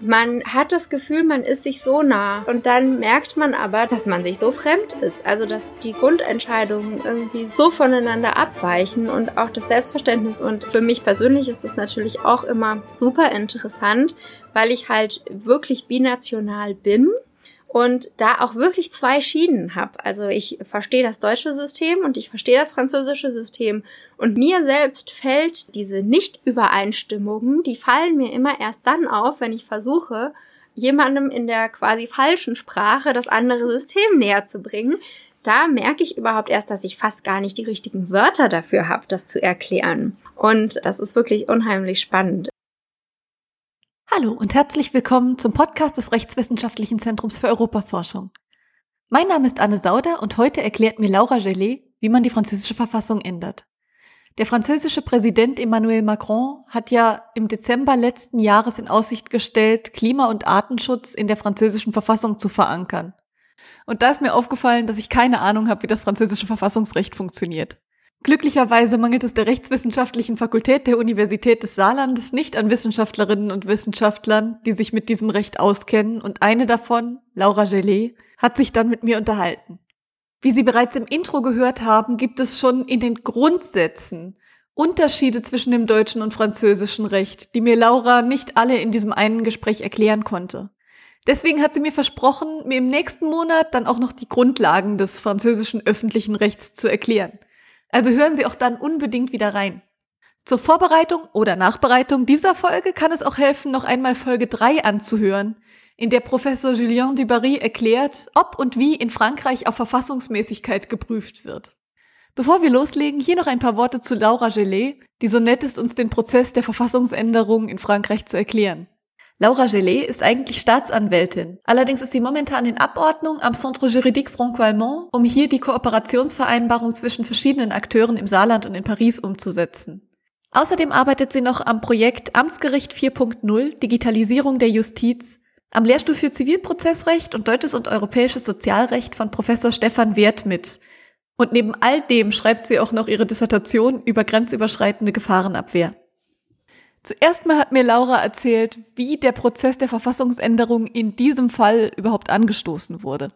Man hat das Gefühl, man ist sich so nah. Und dann merkt man aber, dass man sich so fremd ist. Also, dass die Grundentscheidungen irgendwie so voneinander abweichen und auch das Selbstverständnis. Und für mich persönlich ist das natürlich auch immer super interessant, weil ich halt wirklich binational bin und da auch wirklich zwei Schienen habe. Also ich verstehe das deutsche System und ich verstehe das französische System. Und mir selbst fällt diese Nicht-Übereinstimmungen, die fallen mir immer erst dann auf, wenn ich versuche, jemandem in der quasi falschen Sprache das andere System näher zu bringen. Da merke ich überhaupt erst, dass ich fast gar nicht die richtigen Wörter dafür habe, das zu erklären. Und das ist wirklich unheimlich spannend. Hallo und herzlich willkommen zum Podcast des Rechtswissenschaftlichen Zentrums für Europaforschung. Mein Name ist Anne Sauder und heute erklärt mir Laura Gellet, wie man die französische Verfassung ändert. Der französische Präsident Emmanuel Macron hat ja im Dezember letzten Jahres in Aussicht gestellt, Klima- und Artenschutz in der französischen Verfassung zu verankern. Und da ist mir aufgefallen, dass ich keine Ahnung habe, wie das französische Verfassungsrecht funktioniert. Glücklicherweise mangelt es der Rechtswissenschaftlichen Fakultät der Universität des Saarlandes nicht an Wissenschaftlerinnen und Wissenschaftlern, die sich mit diesem Recht auskennen, und eine davon, Laura Gellet, hat sich dann mit mir unterhalten. Wie Sie bereits im Intro gehört haben, gibt es schon in den Grundsätzen Unterschiede zwischen dem deutschen und französischen Recht, die mir Laura nicht alle in diesem einen Gespräch erklären konnte. Deswegen hat sie mir versprochen, mir im nächsten Monat dann auch noch die Grundlagen des französischen öffentlichen Rechts zu erklären. Also hören Sie auch dann unbedingt wieder rein. Zur Vorbereitung oder Nachbereitung dieser Folge kann es auch helfen, noch einmal Folge 3 anzuhören, in der Professor Julien Dubarry erklärt, ob und wie in Frankreich auf Verfassungsmäßigkeit geprüft wird. Bevor wir loslegen, hier noch ein paar Worte zu Laura Gellet, die so nett ist, uns den Prozess der Verfassungsänderung in Frankreich zu erklären. Laura Gellet ist eigentlich Staatsanwältin. Allerdings ist sie momentan in Abordnung am Centre Juridique Franco-Allemand, um hier die Kooperationsvereinbarung zwischen verschiedenen Akteuren im Saarland und in Paris umzusetzen. Außerdem arbeitet sie noch am Projekt Amtsgericht 4.0 Digitalisierung der Justiz am Lehrstuhl für Zivilprozessrecht und deutsches und europäisches Sozialrecht von Professor Stefan Wert mit. Und neben all dem schreibt sie auch noch ihre Dissertation über grenzüberschreitende Gefahrenabwehr. Zuerst mal hat mir Laura erzählt, wie der Prozess der Verfassungsänderung in diesem Fall überhaupt angestoßen wurde.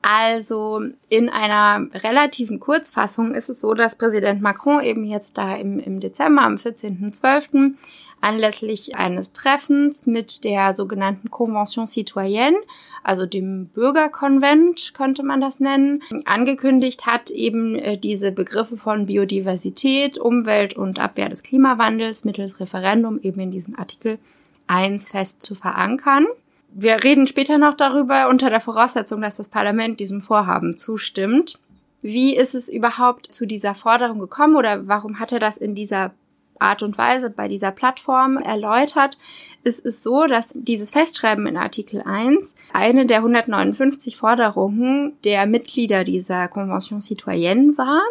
Also in einer relativen Kurzfassung ist es so, dass Präsident Macron eben jetzt da im, im Dezember, am 14.12., anlässlich eines Treffens mit der sogenannten Convention Citoyenne, also dem Bürgerkonvent könnte man das nennen, angekündigt hat, eben äh, diese Begriffe von Biodiversität, Umwelt und Abwehr des Klimawandels mittels Referendum eben in diesen Artikel 1 fest zu verankern. Wir reden später noch darüber unter der Voraussetzung, dass das Parlament diesem Vorhaben zustimmt. Wie ist es überhaupt zu dieser Forderung gekommen oder warum hat er das in dieser Art und Weise bei dieser Plattform erläutert, ist es so, dass dieses Festschreiben in Artikel 1 eine der 159 Forderungen der Mitglieder dieser Convention Citoyenne war.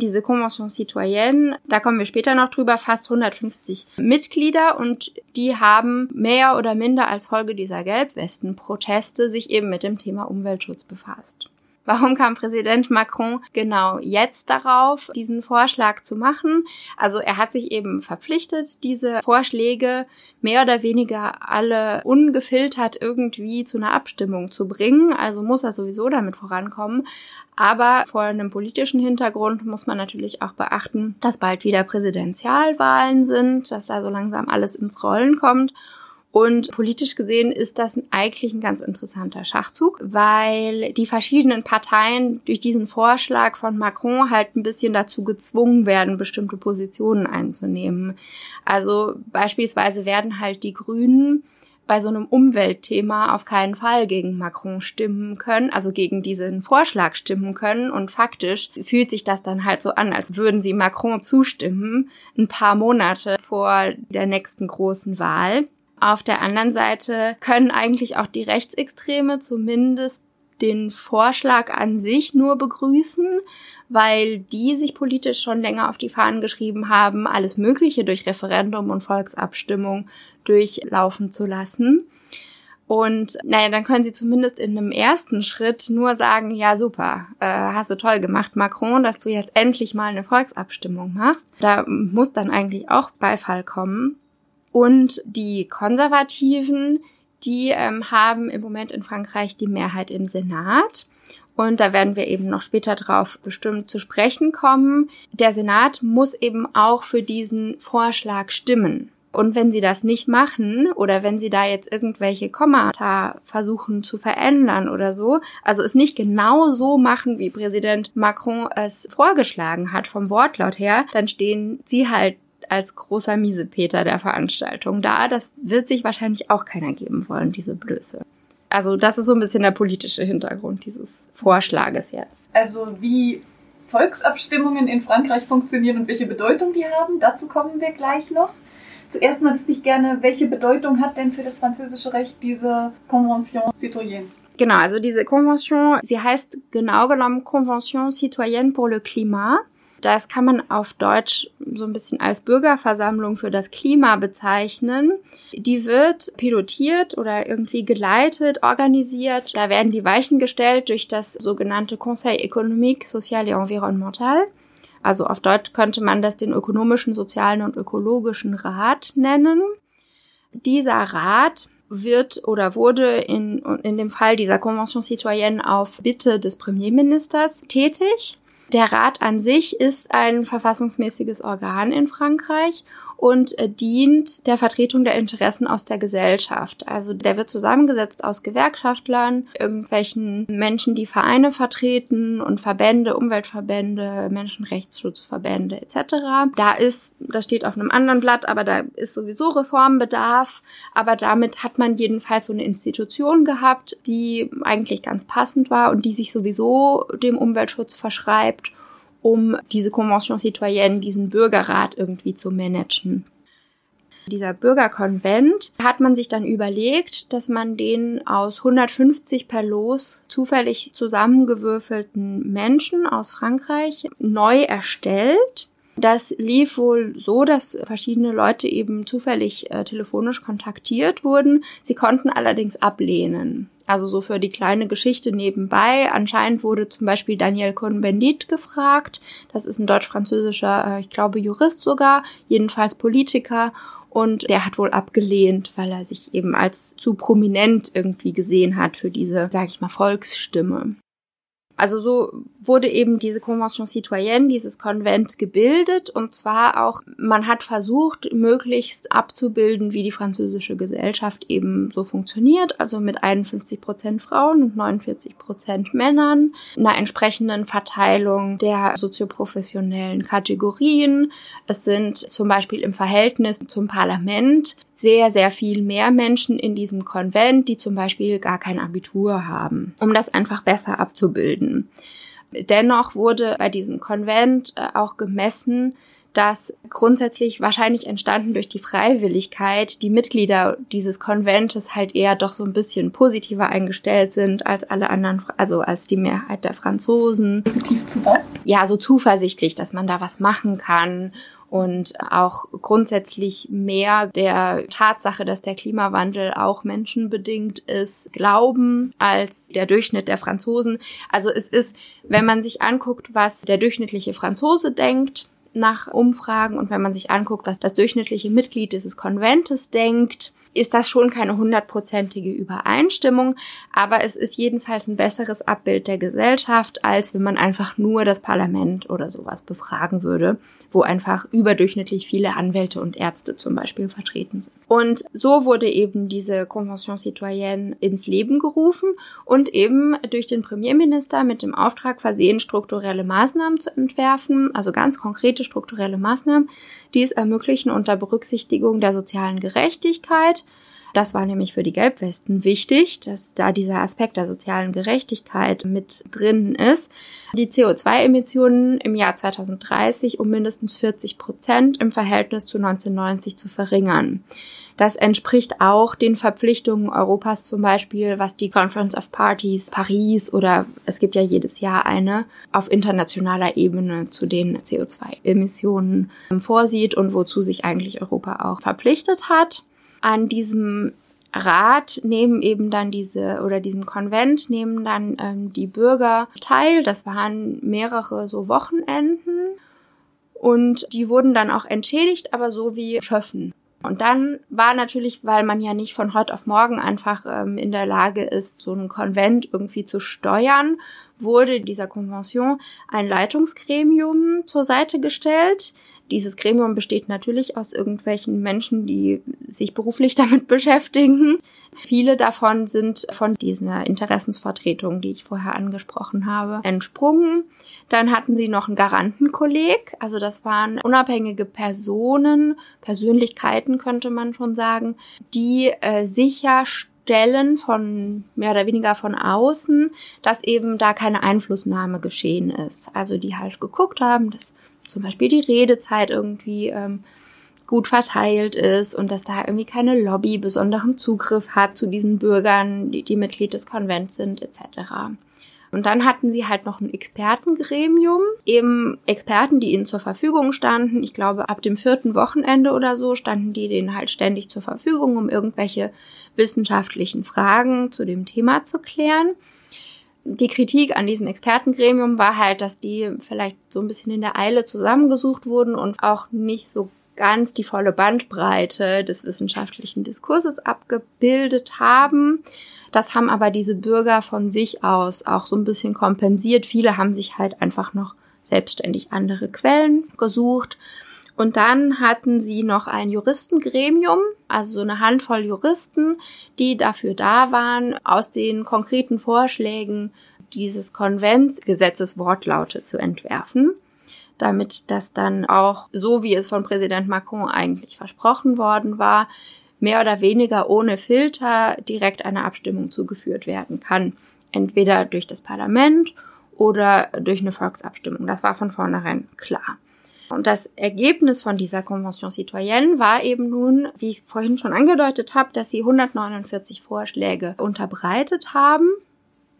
Diese Convention Citoyenne, da kommen wir später noch drüber, fast 150 Mitglieder und die haben mehr oder minder als Folge dieser Gelbwesten-Proteste sich eben mit dem Thema Umweltschutz befasst. Warum kam Präsident Macron genau jetzt darauf, diesen Vorschlag zu machen? Also er hat sich eben verpflichtet, diese Vorschläge mehr oder weniger alle ungefiltert irgendwie zu einer Abstimmung zu bringen. Also muss er sowieso damit vorankommen. Aber vor einem politischen Hintergrund muss man natürlich auch beachten, dass bald wieder Präsidentialwahlen sind, dass da so langsam alles ins Rollen kommt. Und politisch gesehen ist das eigentlich ein ganz interessanter Schachzug, weil die verschiedenen Parteien durch diesen Vorschlag von Macron halt ein bisschen dazu gezwungen werden, bestimmte Positionen einzunehmen. Also beispielsweise werden halt die Grünen bei so einem Umweltthema auf keinen Fall gegen Macron stimmen können, also gegen diesen Vorschlag stimmen können. Und faktisch fühlt sich das dann halt so an, als würden sie Macron zustimmen, ein paar Monate vor der nächsten großen Wahl. Auf der anderen Seite können eigentlich auch die Rechtsextreme zumindest den Vorschlag an sich nur begrüßen, weil die sich politisch schon länger auf die Fahnen geschrieben haben, alles Mögliche durch Referendum und Volksabstimmung durchlaufen zu lassen. Und naja, dann können sie zumindest in einem ersten Schritt nur sagen, ja super, äh, hast du toll gemacht, Macron, dass du jetzt endlich mal eine Volksabstimmung machst. Da muss dann eigentlich auch Beifall kommen. Und die Konservativen, die ähm, haben im Moment in Frankreich die Mehrheit im Senat. Und da werden wir eben noch später drauf bestimmt zu sprechen kommen. Der Senat muss eben auch für diesen Vorschlag stimmen. Und wenn sie das nicht machen oder wenn sie da jetzt irgendwelche Kommata versuchen zu verändern oder so, also es nicht genau so machen, wie Präsident Macron es vorgeschlagen hat vom Wortlaut her, dann stehen sie halt als großer Miesepeter der Veranstaltung da. Das wird sich wahrscheinlich auch keiner geben wollen, diese Blöße. Also das ist so ein bisschen der politische Hintergrund dieses Vorschlages jetzt. Also wie Volksabstimmungen in Frankreich funktionieren und welche Bedeutung die haben, dazu kommen wir gleich noch. Zuerst mal wüsste ich gerne, welche Bedeutung hat denn für das französische Recht diese Convention citoyenne? Genau, also diese Convention, sie heißt genau genommen Convention citoyenne pour le climat. Das kann man auf Deutsch so ein bisschen als Bürgerversammlung für das Klima bezeichnen. Die wird pilotiert oder irgendwie geleitet, organisiert. Da werden die Weichen gestellt durch das sogenannte Conseil économique, social et environnemental. Also auf Deutsch könnte man das den ökonomischen, sozialen und ökologischen Rat nennen. Dieser Rat wird oder wurde in, in dem Fall dieser Convention citoyenne auf Bitte des Premierministers tätig. Der Rat an sich ist ein verfassungsmäßiges Organ in Frankreich und äh, dient der Vertretung der Interessen aus der Gesellschaft. Also der wird zusammengesetzt aus Gewerkschaftlern, irgendwelchen Menschen, die Vereine vertreten und Verbände, Umweltverbände, Menschenrechtsschutzverbände etc. Da ist, das steht auf einem anderen Blatt, aber da ist sowieso Reformbedarf. Aber damit hat man jedenfalls so eine Institution gehabt, die eigentlich ganz passend war und die sich sowieso dem Umweltschutz verschreibt um diese Convention citoyenne, diesen Bürgerrat irgendwie zu managen. Dieser Bürgerkonvent hat man sich dann überlegt, dass man den aus 150 per Los zufällig zusammengewürfelten Menschen aus Frankreich neu erstellt. Das lief wohl so, dass verschiedene Leute eben zufällig äh, telefonisch kontaktiert wurden. Sie konnten allerdings ablehnen. Also so für die kleine Geschichte nebenbei. Anscheinend wurde zum Beispiel Daniel Cohn-Bendit gefragt. Das ist ein deutsch-französischer, äh, ich glaube, Jurist sogar, jedenfalls Politiker. Und der hat wohl abgelehnt, weil er sich eben als zu prominent irgendwie gesehen hat für diese, sag ich mal, Volksstimme. Also so wurde eben diese Convention citoyenne, dieses Konvent gebildet. Und zwar auch, man hat versucht, möglichst abzubilden, wie die französische Gesellschaft eben so funktioniert, also mit 51 Prozent Frauen und 49 Prozent Männern, einer entsprechenden Verteilung der sozioprofessionellen Kategorien. Es sind zum Beispiel im Verhältnis zum Parlament sehr, sehr viel mehr Menschen in diesem Konvent, die zum Beispiel gar kein Abitur haben, um das einfach besser abzubilden. Dennoch wurde bei diesem Konvent äh, auch gemessen, dass grundsätzlich wahrscheinlich entstanden durch die Freiwilligkeit die Mitglieder dieses Konventes halt eher doch so ein bisschen positiver eingestellt sind als alle anderen, also als die Mehrheit der Franzosen. Positiv zu was? Ja, so zuversichtlich, dass man da was machen kann und auch grundsätzlich mehr der Tatsache, dass der Klimawandel auch menschenbedingt ist, glauben als der Durchschnitt der Franzosen. Also es ist, wenn man sich anguckt, was der durchschnittliche Franzose denkt, nach Umfragen und wenn man sich anguckt, was das durchschnittliche Mitglied dieses Konventes denkt, ist das schon keine hundertprozentige Übereinstimmung, aber es ist jedenfalls ein besseres Abbild der Gesellschaft, als wenn man einfach nur das Parlament oder sowas befragen würde, wo einfach überdurchschnittlich viele Anwälte und Ärzte zum Beispiel vertreten sind. Und so wurde eben diese Convention citoyenne ins Leben gerufen und eben durch den Premierminister mit dem Auftrag versehen, strukturelle Maßnahmen zu entwerfen, also ganz konkrete strukturelle Maßnahmen, die es ermöglichen unter Berücksichtigung der sozialen Gerechtigkeit, das war nämlich für die Gelbwesten wichtig, dass da dieser Aspekt der sozialen Gerechtigkeit mit drin ist. Die CO2-Emissionen im Jahr 2030 um mindestens 40 Prozent im Verhältnis zu 1990 zu verringern. Das entspricht auch den Verpflichtungen Europas zum Beispiel, was die Conference of Parties Paris oder es gibt ja jedes Jahr eine auf internationaler Ebene zu den CO2-Emissionen vorsieht und wozu sich eigentlich Europa auch verpflichtet hat an diesem Rat nehmen eben dann diese oder diesem Konvent nehmen dann ähm, die Bürger teil. Das waren mehrere so Wochenenden und die wurden dann auch entschädigt, aber so wie Schöffen. Und dann war natürlich, weil man ja nicht von heute auf morgen einfach ähm, in der Lage ist, so einen Konvent irgendwie zu steuern, wurde dieser Konvention ein Leitungsgremium zur Seite gestellt. Dieses Gremium besteht natürlich aus irgendwelchen Menschen, die sich beruflich damit beschäftigen. Viele davon sind von dieser Interessensvertretung, die ich vorher angesprochen habe, entsprungen. Dann hatten sie noch ein Garantenkolleg, also das waren unabhängige Personen, Persönlichkeiten könnte man schon sagen, die äh, sicherstellen von mehr oder weniger von außen, dass eben da keine Einflussnahme geschehen ist. Also die halt geguckt haben, dass zum Beispiel die Redezeit irgendwie ähm, gut verteilt ist und dass da irgendwie keine Lobby besonderen Zugriff hat zu diesen Bürgern, die, die Mitglied des Konvents sind, etc. Und dann hatten sie halt noch ein Expertengremium, eben Experten, die ihnen zur Verfügung standen. Ich glaube, ab dem vierten Wochenende oder so standen die denen halt ständig zur Verfügung, um irgendwelche wissenschaftlichen Fragen zu dem Thema zu klären. Die Kritik an diesem Expertengremium war halt, dass die vielleicht so ein bisschen in der Eile zusammengesucht wurden und auch nicht so ganz die volle Bandbreite des wissenschaftlichen Diskurses abgebildet haben. Das haben aber diese Bürger von sich aus auch so ein bisschen kompensiert. Viele haben sich halt einfach noch selbstständig andere Quellen gesucht. Und dann hatten sie noch ein Juristengremium, also so eine Handvoll Juristen, die dafür da waren, aus den konkreten Vorschlägen dieses Konvents Gesetzeswortlaute zu entwerfen damit das dann auch, so wie es von Präsident Macron eigentlich versprochen worden war, mehr oder weniger ohne Filter direkt einer Abstimmung zugeführt werden kann. Entweder durch das Parlament oder durch eine Volksabstimmung. Das war von vornherein klar. Und das Ergebnis von dieser Convention Citoyenne war eben nun, wie ich vorhin schon angedeutet habe, dass sie 149 Vorschläge unterbreitet haben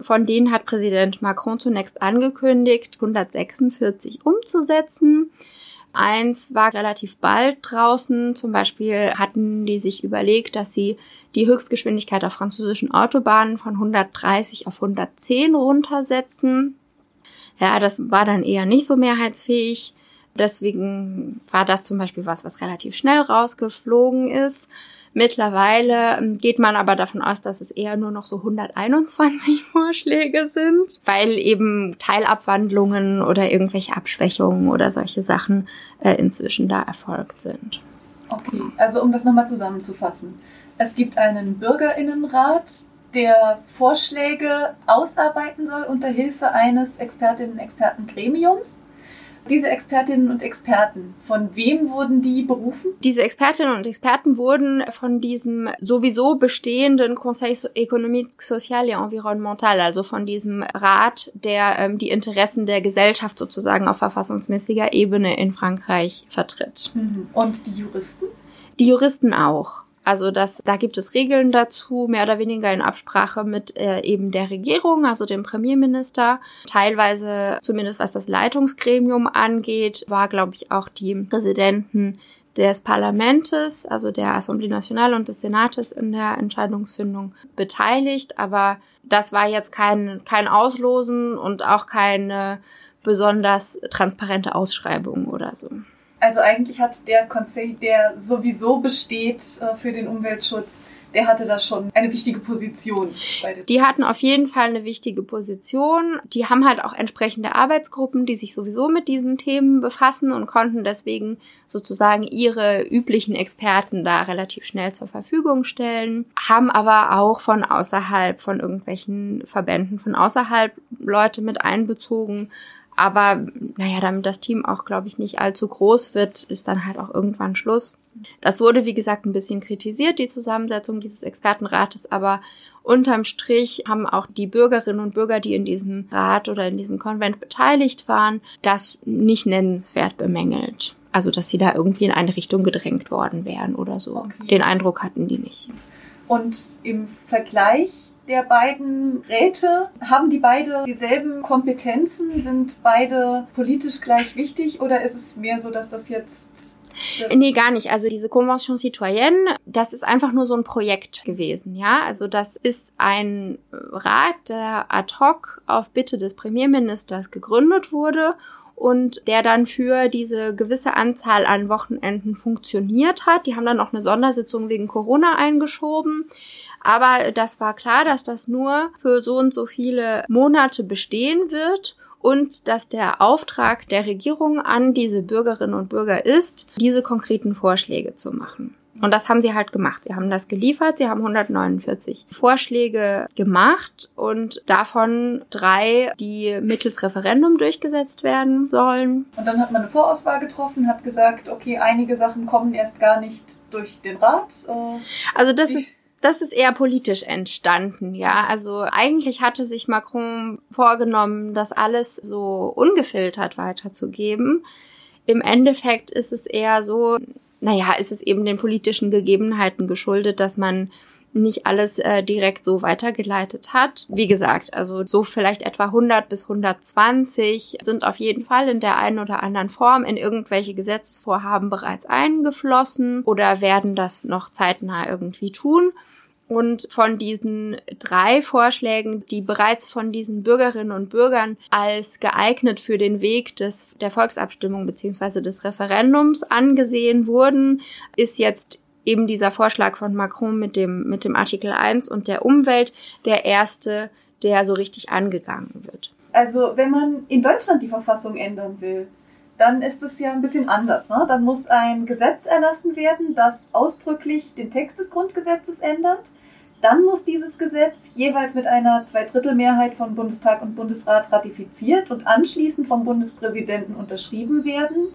von denen hat Präsident Macron zunächst angekündigt, 146 umzusetzen. Eins war relativ bald draußen. Zum Beispiel hatten die sich überlegt, dass sie die Höchstgeschwindigkeit auf französischen Autobahnen von 130 auf 110 runtersetzen. Ja, das war dann eher nicht so mehrheitsfähig. Deswegen war das zum Beispiel was, was relativ schnell rausgeflogen ist. Mittlerweile ähm, geht man aber davon aus, dass es eher nur noch so 121 Vorschläge sind, weil eben Teilabwandlungen oder irgendwelche Abschwächungen oder solche Sachen äh, inzwischen da erfolgt sind. Okay, also um das nochmal zusammenzufassen. Es gibt einen Bürgerinnenrat, der Vorschläge ausarbeiten soll unter Hilfe eines Expertinnen-Experten-Gremiums. Diese Expertinnen und Experten, von wem wurden die berufen? Diese Expertinnen und Experten wurden von diesem sowieso bestehenden Conseil économique, social et environnemental, also von diesem Rat, der ähm, die Interessen der Gesellschaft sozusagen auf verfassungsmäßiger Ebene in Frankreich vertritt. Mhm. Und die Juristen? Die Juristen auch. Also das, da gibt es Regeln dazu, mehr oder weniger in Absprache mit äh, eben der Regierung, also dem Premierminister. Teilweise, zumindest was das Leitungsgremium angeht, war, glaube ich, auch die Präsidenten des Parlamentes, also der Assemblée Nationale und des Senates in der Entscheidungsfindung beteiligt. Aber das war jetzt kein, kein Auslosen und auch keine besonders transparente Ausschreibung oder so. Also eigentlich hat der Conseil, der sowieso besteht äh, für den Umweltschutz, der hatte da schon eine wichtige Position. die hatten auf jeden Fall eine wichtige Position. Die haben halt auch entsprechende Arbeitsgruppen, die sich sowieso mit diesen Themen befassen und konnten deswegen sozusagen ihre üblichen Experten da relativ schnell zur Verfügung stellen. Haben aber auch von außerhalb, von irgendwelchen Verbänden von außerhalb Leute mit einbezogen aber naja, damit das Team auch, glaube ich, nicht allzu groß wird, ist dann halt auch irgendwann Schluss. Das wurde, wie gesagt, ein bisschen kritisiert, die Zusammensetzung dieses Expertenrates, aber unterm Strich haben auch die Bürgerinnen und Bürger, die in diesem Rat oder in diesem Konvent beteiligt waren, das nicht nennenswert bemängelt. Also, dass sie da irgendwie in eine Richtung gedrängt worden wären oder so. Okay. Den Eindruck hatten die nicht. Und im Vergleich der beiden Räte? Haben die beide dieselben Kompetenzen? Sind beide politisch gleich wichtig? Oder ist es mehr so, dass das jetzt Nee, gar nicht. Also diese Convention Citoyenne, das ist einfach nur so ein Projekt gewesen, ja. Also das ist ein Rat, der ad hoc auf Bitte des Premierministers gegründet wurde und der dann für diese gewisse Anzahl an Wochenenden funktioniert hat. Die haben dann auch eine Sondersitzung wegen Corona eingeschoben. Aber das war klar, dass das nur für so und so viele Monate bestehen wird und dass der Auftrag der Regierung an diese Bürgerinnen und Bürger ist, diese konkreten Vorschläge zu machen. Und das haben sie halt gemacht. Sie haben das geliefert. Sie haben 149 Vorschläge gemacht und davon drei, die mittels Referendum durchgesetzt werden sollen. Und dann hat man eine Vorauswahl getroffen, hat gesagt, okay, einige Sachen kommen erst gar nicht durch den Rat. Äh, also das ist das ist eher politisch entstanden, ja. Also eigentlich hatte sich Macron vorgenommen, das alles so ungefiltert weiterzugeben. Im Endeffekt ist es eher so, naja, ist es eben den politischen Gegebenheiten geschuldet, dass man nicht alles äh, direkt so weitergeleitet hat. Wie gesagt, also so vielleicht etwa 100 bis 120 sind auf jeden Fall in der einen oder anderen Form in irgendwelche Gesetzesvorhaben bereits eingeflossen oder werden das noch zeitnah irgendwie tun. Und von diesen drei Vorschlägen, die bereits von diesen Bürgerinnen und Bürgern als geeignet für den Weg des, der Volksabstimmung beziehungsweise des Referendums angesehen wurden, ist jetzt eben dieser Vorschlag von Macron mit dem, mit dem Artikel 1 und der Umwelt der erste, der so richtig angegangen wird. Also wenn man in Deutschland die Verfassung ändern will, dann ist es ja ein bisschen anders. Ne? Dann muss ein Gesetz erlassen werden, das ausdrücklich den Text des Grundgesetzes ändert. Dann muss dieses Gesetz jeweils mit einer Zweidrittelmehrheit von Bundestag und Bundesrat ratifiziert und anschließend vom Bundespräsidenten unterschrieben werden.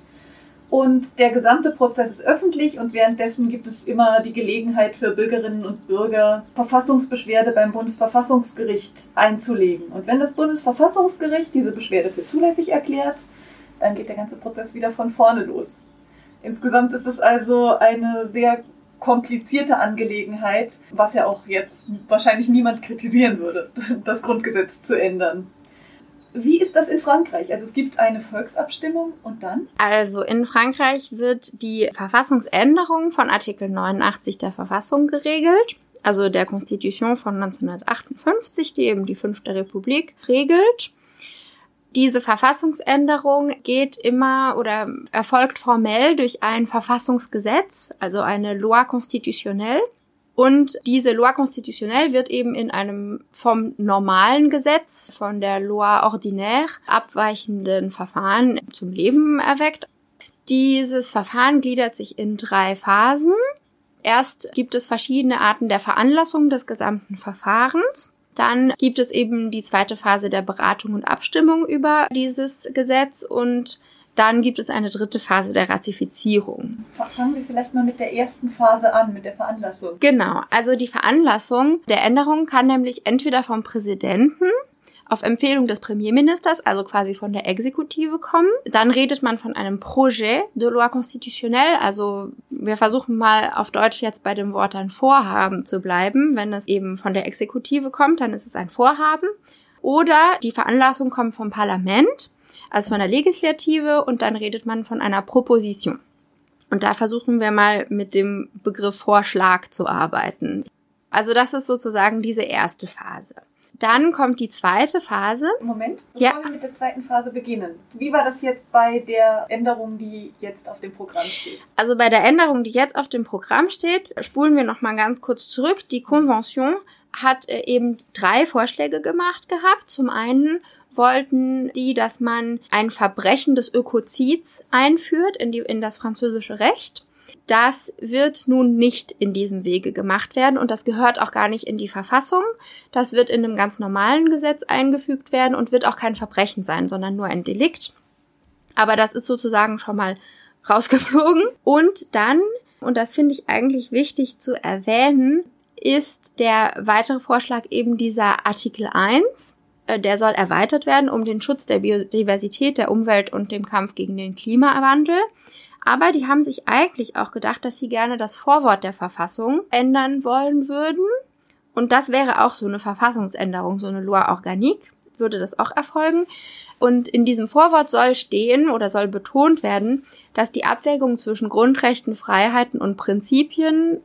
Und der gesamte Prozess ist öffentlich und währenddessen gibt es immer die Gelegenheit für Bürgerinnen und Bürger, Verfassungsbeschwerde beim Bundesverfassungsgericht einzulegen. Und wenn das Bundesverfassungsgericht diese Beschwerde für zulässig erklärt, dann geht der ganze Prozess wieder von vorne los. Insgesamt ist es also eine sehr komplizierte Angelegenheit, was ja auch jetzt wahrscheinlich niemand kritisieren würde, das Grundgesetz zu ändern. Wie ist das in Frankreich? Also es gibt eine Volksabstimmung und dann? Also in Frankreich wird die Verfassungsänderung von Artikel 89 der Verfassung geregelt, also der Constitution von 1958, die eben die fünfte Republik regelt. Diese Verfassungsänderung geht immer oder erfolgt formell durch ein Verfassungsgesetz, also eine Loi constitutionnelle. Und diese Loi constitutionnelle wird eben in einem vom normalen Gesetz, von der Loi ordinaire, abweichenden Verfahren zum Leben erweckt. Dieses Verfahren gliedert sich in drei Phasen. Erst gibt es verschiedene Arten der Veranlassung des gesamten Verfahrens. Dann gibt es eben die zweite Phase der Beratung und Abstimmung über dieses Gesetz und dann gibt es eine dritte Phase der Ratifizierung. Fangen wir vielleicht mal mit der ersten Phase an, mit der Veranlassung. Genau, also die Veranlassung der Änderung kann nämlich entweder vom Präsidenten auf Empfehlung des Premierministers, also quasi von der Exekutive kommen. Dann redet man von einem Projet de loi constitutionnelle, also wir versuchen mal auf Deutsch jetzt bei dem Wort ein Vorhaben zu bleiben. Wenn es eben von der Exekutive kommt, dann ist es ein Vorhaben. Oder die Veranlassung kommt vom Parlament, also von der Legislative, und dann redet man von einer Proposition. Und da versuchen wir mal mit dem Begriff Vorschlag zu arbeiten. Also das ist sozusagen diese erste Phase. Dann kommt die zweite Phase. Moment, bevor ja. wir mit der zweiten Phase beginnen. Wie war das jetzt bei der Änderung, die jetzt auf dem Programm steht? Also bei der Änderung, die jetzt auf dem Programm steht, spulen wir noch mal ganz kurz zurück. Die Convention hat äh, eben drei Vorschläge gemacht gehabt. Zum einen wollten die, dass man ein Verbrechen des Ökozids einführt in, die, in das französische Recht. Das wird nun nicht in diesem Wege gemacht werden und das gehört auch gar nicht in die Verfassung. Das wird in einem ganz normalen Gesetz eingefügt werden und wird auch kein Verbrechen sein, sondern nur ein Delikt. Aber das ist sozusagen schon mal rausgeflogen. Und dann, und das finde ich eigentlich wichtig zu erwähnen, ist der weitere Vorschlag eben dieser Artikel 1. Äh, der soll erweitert werden um den Schutz der Biodiversität, der Umwelt und dem Kampf gegen den Klimawandel. Aber die haben sich eigentlich auch gedacht, dass sie gerne das Vorwort der Verfassung ändern wollen würden. Und das wäre auch so eine Verfassungsänderung, so eine Loi organique, würde das auch erfolgen. Und in diesem Vorwort soll stehen oder soll betont werden, dass die Abwägung zwischen Grundrechten, Freiheiten und Prinzipien,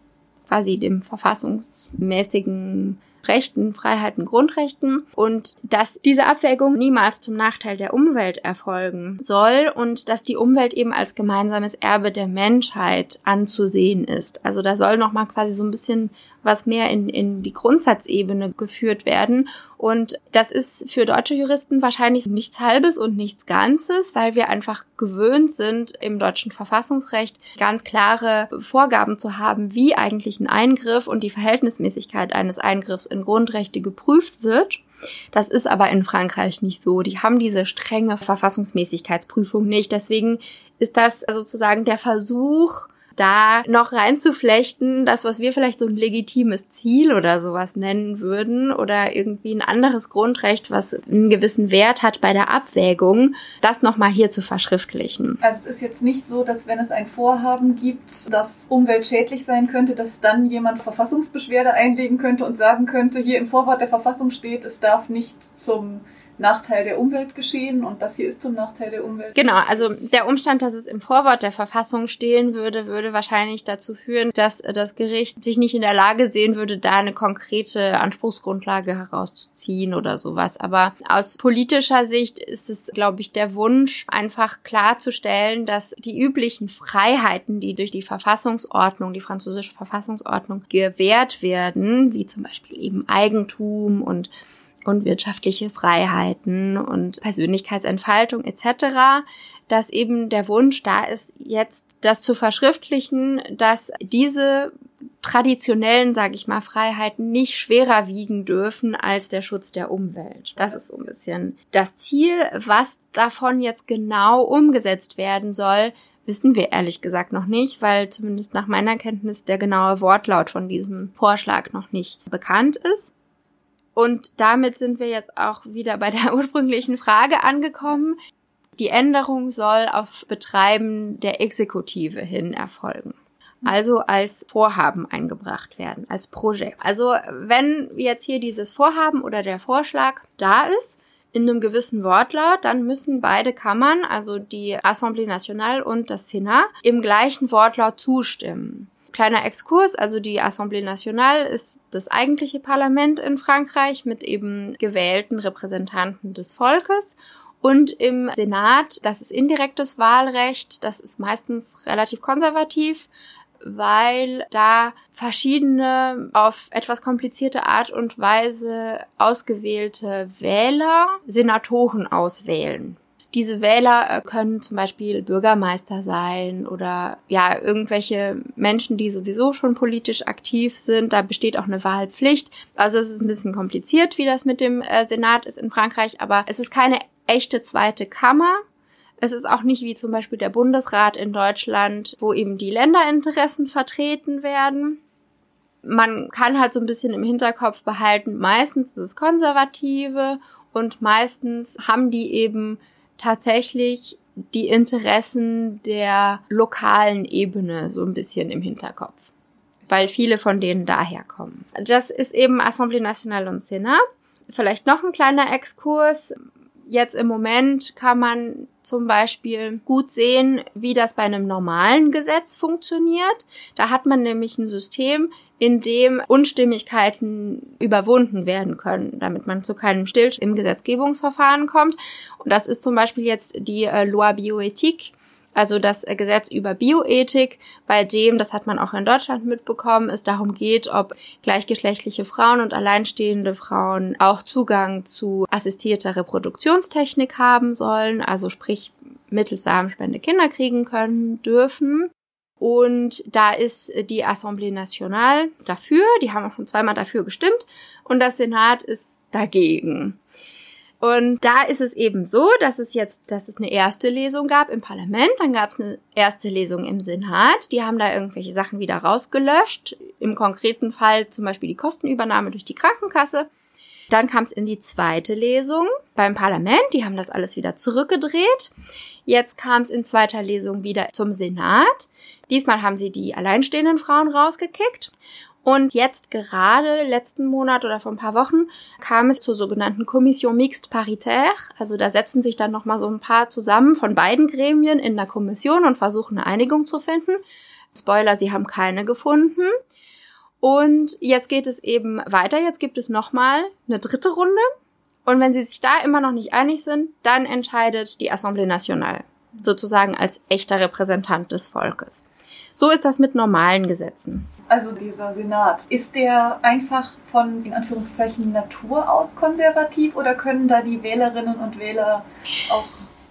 quasi dem verfassungsmäßigen Rechten, Freiheiten, Grundrechten und dass diese Abwägung niemals zum Nachteil der Umwelt erfolgen soll und dass die Umwelt eben als gemeinsames Erbe der Menschheit anzusehen ist. Also da soll noch mal quasi so ein bisschen was mehr in, in die Grundsatzebene geführt werden. Und das ist für deutsche Juristen wahrscheinlich nichts Halbes und nichts Ganzes, weil wir einfach gewöhnt sind, im deutschen Verfassungsrecht ganz klare Vorgaben zu haben, wie eigentlich ein Eingriff und die Verhältnismäßigkeit eines Eingriffs in Grundrechte geprüft wird. Das ist aber in Frankreich nicht so. Die haben diese strenge Verfassungsmäßigkeitsprüfung nicht. Deswegen ist das sozusagen der Versuch, da noch reinzuflechten, das, was wir vielleicht so ein legitimes Ziel oder sowas nennen würden oder irgendwie ein anderes Grundrecht, was einen gewissen Wert hat bei der Abwägung, das nochmal hier zu verschriftlichen. Also es ist jetzt nicht so, dass wenn es ein Vorhaben gibt, das umweltschädlich sein könnte, dass dann jemand Verfassungsbeschwerde einlegen könnte und sagen könnte, hier im Vorwort der Verfassung steht, es darf nicht zum Nachteil der Umwelt geschehen und das hier ist zum Nachteil der Umwelt. Genau, also der Umstand, dass es im Vorwort der Verfassung stehen würde, würde wahrscheinlich dazu führen, dass das Gericht sich nicht in der Lage sehen würde, da eine konkrete Anspruchsgrundlage herauszuziehen oder sowas. Aber aus politischer Sicht ist es, glaube ich, der Wunsch, einfach klarzustellen, dass die üblichen Freiheiten, die durch die Verfassungsordnung, die französische Verfassungsordnung gewährt werden, wie zum Beispiel eben Eigentum und und wirtschaftliche Freiheiten und Persönlichkeitsentfaltung etc., dass eben der Wunsch da ist, jetzt das zu verschriftlichen, dass diese traditionellen, sage ich mal, Freiheiten nicht schwerer wiegen dürfen als der Schutz der Umwelt. Das ist so ein bisschen das Ziel. Was davon jetzt genau umgesetzt werden soll, wissen wir ehrlich gesagt noch nicht, weil zumindest nach meiner Kenntnis der genaue Wortlaut von diesem Vorschlag noch nicht bekannt ist. Und damit sind wir jetzt auch wieder bei der ursprünglichen Frage angekommen. Die Änderung soll auf Betreiben der Exekutive hin erfolgen. Also als Vorhaben eingebracht werden, als Projekt. Also wenn jetzt hier dieses Vorhaben oder der Vorschlag da ist, in einem gewissen Wortlaut, dann müssen beide Kammern, also die Assemblée Nationale und das Senat, im gleichen Wortlaut zustimmen kleiner Exkurs, also die Assemblée Nationale ist das eigentliche Parlament in Frankreich mit eben gewählten Repräsentanten des Volkes. Und im Senat, das ist indirektes Wahlrecht, das ist meistens relativ konservativ, weil da verschiedene auf etwas komplizierte Art und Weise ausgewählte Wähler Senatoren auswählen. Diese Wähler äh, können zum Beispiel Bürgermeister sein oder ja, irgendwelche Menschen, die sowieso schon politisch aktiv sind. Da besteht auch eine Wahlpflicht. Also es ist ein bisschen kompliziert, wie das mit dem äh, Senat ist in Frankreich, aber es ist keine echte zweite Kammer. Es ist auch nicht wie zum Beispiel der Bundesrat in Deutschland, wo eben die Länderinteressen vertreten werden. Man kann halt so ein bisschen im Hinterkopf behalten, meistens ist es Konservative und meistens haben die eben tatsächlich die Interessen der lokalen Ebene so ein bisschen im Hinterkopf, weil viele von denen daherkommen. Das ist eben Assemblée Nationale und Senat. Vielleicht noch ein kleiner Exkurs. Jetzt im Moment kann man zum Beispiel gut sehen, wie das bei einem normalen Gesetz funktioniert. Da hat man nämlich ein System, in dem Unstimmigkeiten überwunden werden können, damit man zu keinem Stillstand im Gesetzgebungsverfahren kommt. Und das ist zum Beispiel jetzt die äh, Loi Bioethik, also das äh, Gesetz über Bioethik, bei dem, das hat man auch in Deutschland mitbekommen, es darum geht, ob gleichgeschlechtliche Frauen und alleinstehende Frauen auch Zugang zu assistierter Reproduktionstechnik haben sollen, also sprich mittels Samenspende Kinder kriegen können dürfen. Und da ist die Assemblée Nationale dafür, die haben auch schon zweimal dafür gestimmt und das Senat ist dagegen. Und da ist es eben so, dass es jetzt, dass es eine erste Lesung gab im Parlament, dann gab es eine erste Lesung im Senat. Die haben da irgendwelche Sachen wieder rausgelöscht. Im konkreten Fall zum Beispiel die Kostenübernahme durch die Krankenkasse. Dann kam es in die zweite Lesung beim Parlament. Die haben das alles wieder zurückgedreht. Jetzt kam es in zweiter Lesung wieder zum Senat. Diesmal haben sie die alleinstehenden Frauen rausgekickt. Und jetzt gerade letzten Monat oder vor ein paar Wochen kam es zur sogenannten Kommission Mixte Paritaire. Also da setzen sich dann nochmal so ein paar zusammen von beiden Gremien in der Kommission und versuchen eine Einigung zu finden. Spoiler, sie haben keine gefunden. Und jetzt geht es eben weiter. Jetzt gibt es nochmal eine dritte Runde. Und wenn sie sich da immer noch nicht einig sind, dann entscheidet die Assemblée Nationale. Sozusagen als echter Repräsentant des Volkes. So ist das mit normalen Gesetzen. Also dieser Senat, ist der einfach von, in Anführungszeichen, Natur aus konservativ oder können da die Wählerinnen und Wähler auch...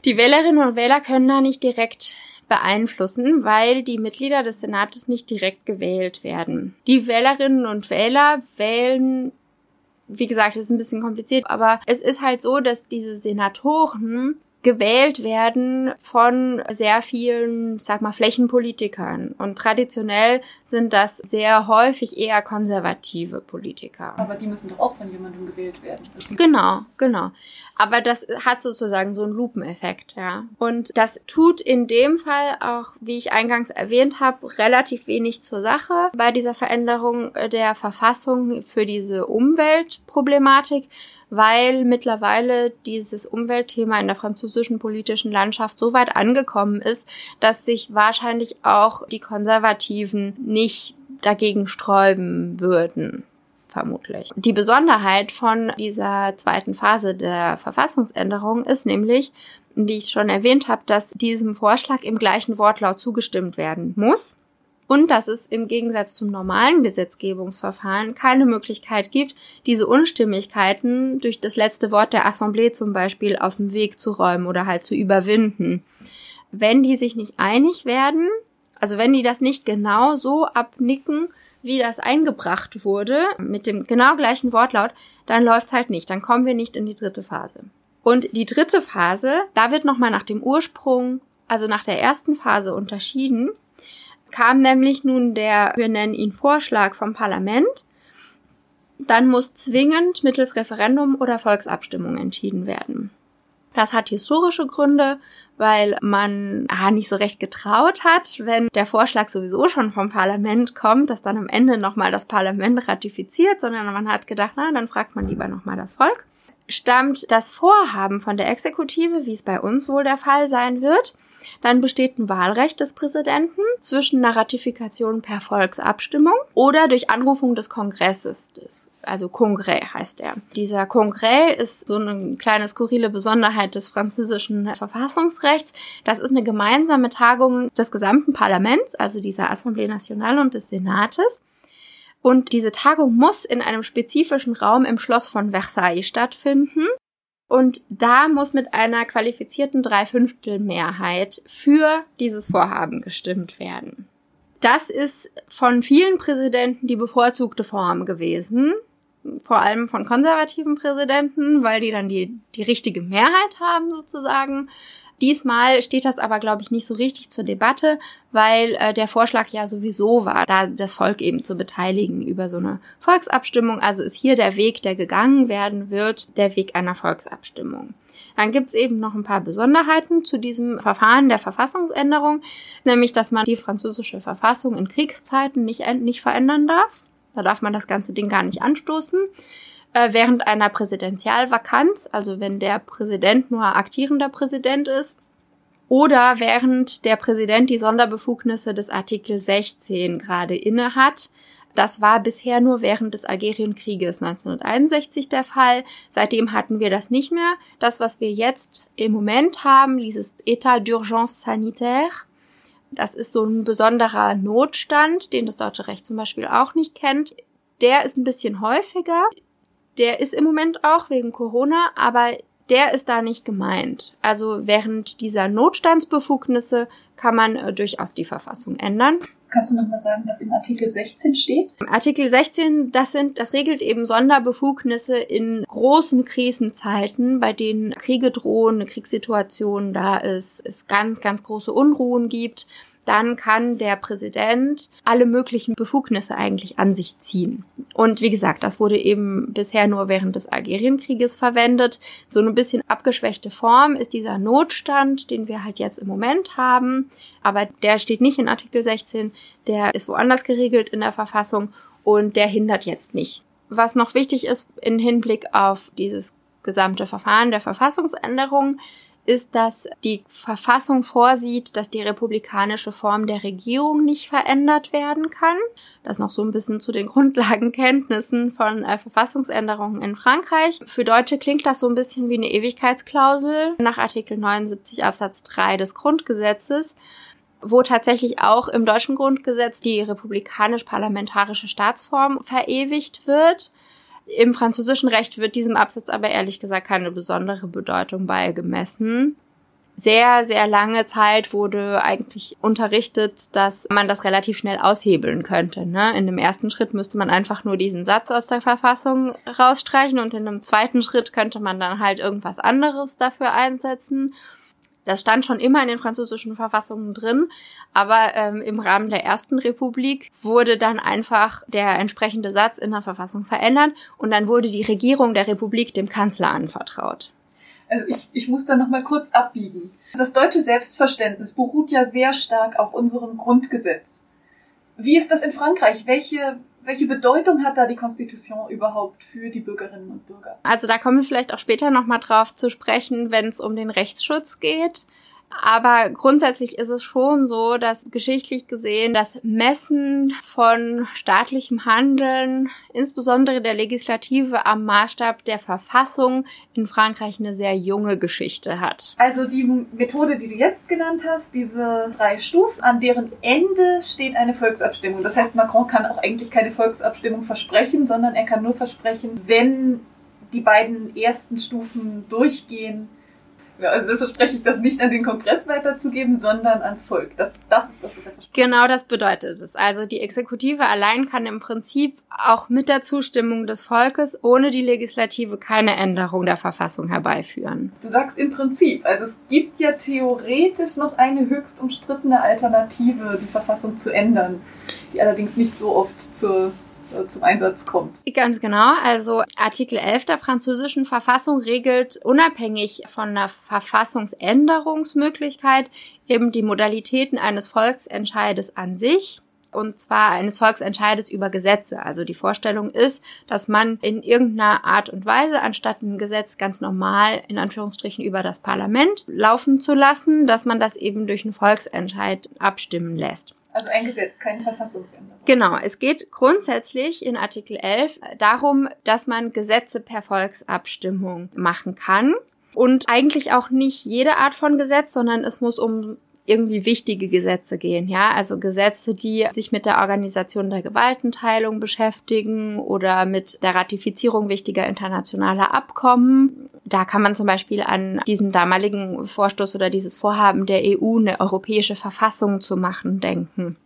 Die Wählerinnen und Wähler können da nicht direkt beeinflussen, weil die Mitglieder des Senates nicht direkt gewählt werden. Die Wählerinnen und Wähler wählen wie gesagt, es ist ein bisschen kompliziert, aber es ist halt so, dass diese Senatoren gewählt werden von sehr vielen, sag mal, Flächenpolitikern. Und traditionell sind das sehr häufig eher konservative Politiker. Aber die müssen doch auch von jemandem gewählt werden. Genau, genau. Aber das hat sozusagen so einen Lupeneffekt, ja. Und das tut in dem Fall auch, wie ich eingangs erwähnt habe, relativ wenig zur Sache bei dieser Veränderung der Verfassung für diese Umweltproblematik weil mittlerweile dieses Umweltthema in der französischen politischen Landschaft so weit angekommen ist, dass sich wahrscheinlich auch die Konservativen nicht dagegen sträuben würden vermutlich. Die Besonderheit von dieser zweiten Phase der Verfassungsänderung ist nämlich, wie ich schon erwähnt habe, dass diesem Vorschlag im gleichen Wortlaut zugestimmt werden muss und dass es im Gegensatz zum normalen Gesetzgebungsverfahren keine Möglichkeit gibt, diese Unstimmigkeiten durch das letzte Wort der Assemblée zum Beispiel aus dem Weg zu räumen oder halt zu überwinden. Wenn die sich nicht einig werden, also wenn die das nicht genau so abnicken, wie das eingebracht wurde, mit dem genau gleichen Wortlaut, dann läuft's halt nicht, dann kommen wir nicht in die dritte Phase. Und die dritte Phase, da wird nochmal nach dem Ursprung, also nach der ersten Phase unterschieden kam nämlich nun der, wir nennen ihn Vorschlag vom Parlament, dann muss zwingend mittels Referendum oder Volksabstimmung entschieden werden. Das hat historische Gründe, weil man ah, nicht so recht getraut hat, wenn der Vorschlag sowieso schon vom Parlament kommt, dass dann am Ende nochmal das Parlament ratifiziert, sondern man hat gedacht, na, dann fragt man lieber nochmal das Volk. Stammt das Vorhaben von der Exekutive, wie es bei uns wohl der Fall sein wird, dann besteht ein Wahlrecht des Präsidenten zwischen einer Ratifikation per Volksabstimmung oder durch Anrufung des Kongresses. Des, also Kongrès heißt er. Dieser Kongrès ist so eine kleine skurrile Besonderheit des französischen Verfassungsrechts. Das ist eine gemeinsame Tagung des gesamten Parlaments, also dieser Assemblée Nationale und des Senates. Und diese Tagung muss in einem spezifischen Raum im Schloss von Versailles stattfinden. Und da muss mit einer qualifizierten Dreiviertelmehrheit für dieses Vorhaben gestimmt werden. Das ist von vielen Präsidenten die bevorzugte Form gewesen. Vor allem von konservativen Präsidenten, weil die dann die, die richtige Mehrheit haben sozusagen. Diesmal steht das aber, glaube ich, nicht so richtig zur Debatte, weil äh, der Vorschlag ja sowieso war, da das Volk eben zu beteiligen über so eine Volksabstimmung. Also ist hier der Weg, der gegangen werden wird, der Weg einer Volksabstimmung. Dann gibt's eben noch ein paar Besonderheiten zu diesem Verfahren der Verfassungsänderung, nämlich dass man die französische Verfassung in Kriegszeiten nicht, nicht verändern darf. Da darf man das ganze Ding gar nicht anstoßen. Äh, während einer Präsidentialvakanz, also wenn der Präsident nur aktierender Präsident ist, oder während der Präsident die Sonderbefugnisse des Artikel 16 gerade inne hat. Das war bisher nur während des Algerienkrieges 1961 der Fall. Seitdem hatten wir das nicht mehr. Das, was wir jetzt im Moment haben, dieses État d'urgence sanitaire, das ist so ein besonderer Notstand, den das deutsche Recht zum Beispiel auch nicht kennt. Der ist ein bisschen häufiger. Der ist im Moment auch wegen Corona, aber der ist da nicht gemeint. Also während dieser Notstandsbefugnisse kann man äh, durchaus die Verfassung ändern. Kannst du noch mal sagen, was im Artikel 16 steht? Artikel 16, das sind, das regelt eben Sonderbefugnisse in großen Krisenzeiten, bei denen Kriege drohen, eine Kriegssituation da ist, es ganz, ganz große Unruhen gibt dann kann der Präsident alle möglichen Befugnisse eigentlich an sich ziehen. Und wie gesagt, das wurde eben bisher nur während des Algerienkrieges verwendet. So ein bisschen abgeschwächte Form ist dieser Notstand, den wir halt jetzt im Moment haben. Aber der steht nicht in Artikel 16, der ist woanders geregelt in der Verfassung und der hindert jetzt nicht. Was noch wichtig ist im Hinblick auf dieses gesamte Verfahren der Verfassungsänderung, ist, dass die Verfassung vorsieht, dass die republikanische Form der Regierung nicht verändert werden kann. Das noch so ein bisschen zu den Grundlagenkenntnissen von äh, Verfassungsänderungen in Frankreich. Für Deutsche klingt das so ein bisschen wie eine Ewigkeitsklausel nach Artikel 79 Absatz 3 des Grundgesetzes wo tatsächlich auch im deutschen Grundgesetz die republikanisch-parlamentarische Staatsform verewigt wird. Im französischen Recht wird diesem Absatz aber ehrlich gesagt keine besondere Bedeutung beigemessen. Sehr, sehr lange Zeit wurde eigentlich unterrichtet, dass man das relativ schnell aushebeln könnte. Ne? In dem ersten Schritt müsste man einfach nur diesen Satz aus der Verfassung rausstreichen und in dem zweiten Schritt könnte man dann halt irgendwas anderes dafür einsetzen. Das stand schon immer in den französischen Verfassungen drin, aber ähm, im Rahmen der ersten Republik wurde dann einfach der entsprechende Satz in der Verfassung verändert und dann wurde die Regierung der Republik dem Kanzler anvertraut. Also ich, ich muss da nochmal kurz abbiegen. Das deutsche Selbstverständnis beruht ja sehr stark auf unserem Grundgesetz. Wie ist das in Frankreich? Welche welche Bedeutung hat da die Konstitution überhaupt für die Bürgerinnen und Bürger? Also da kommen wir vielleicht auch später nochmal drauf zu sprechen, wenn es um den Rechtsschutz geht. Aber grundsätzlich ist es schon so, dass geschichtlich gesehen das Messen von staatlichem Handeln, insbesondere der Legislative am Maßstab der Verfassung in Frankreich eine sehr junge Geschichte hat. Also die Methode, die du jetzt genannt hast, diese drei Stufen, an deren Ende steht eine Volksabstimmung. Das heißt, Macron kann auch eigentlich keine Volksabstimmung versprechen, sondern er kann nur versprechen, wenn die beiden ersten Stufen durchgehen, ja, also verspreche ich das nicht an den Kongress weiterzugeben, sondern ans Volk. Das, das ist das, was er verspricht. Genau das bedeutet es. Also die Exekutive allein kann im Prinzip auch mit der Zustimmung des Volkes ohne die Legislative keine Änderung der Verfassung herbeiführen. Du sagst im Prinzip, also es gibt ja theoretisch noch eine höchst umstrittene Alternative, die Verfassung zu ändern, die allerdings nicht so oft zur zum Einsatz kommt. Ganz genau. Also Artikel 11 der französischen Verfassung regelt unabhängig von einer Verfassungsänderungsmöglichkeit eben die Modalitäten eines Volksentscheides an sich und zwar eines Volksentscheides über Gesetze. Also die Vorstellung ist, dass man in irgendeiner Art und Weise, anstatt ein Gesetz ganz normal in Anführungsstrichen über das Parlament laufen zu lassen, dass man das eben durch einen Volksentscheid abstimmen lässt. Also ein Gesetz, keine Verfassungsänderung. Genau, es geht grundsätzlich in Artikel 11 darum, dass man Gesetze per Volksabstimmung machen kann. Und eigentlich auch nicht jede Art von Gesetz, sondern es muss um irgendwie wichtige Gesetze gehen, ja, also Gesetze, die sich mit der Organisation der Gewaltenteilung beschäftigen oder mit der Ratifizierung wichtiger internationaler Abkommen. Da kann man zum Beispiel an diesen damaligen Vorstoß oder dieses Vorhaben der EU, eine europäische Verfassung zu machen, denken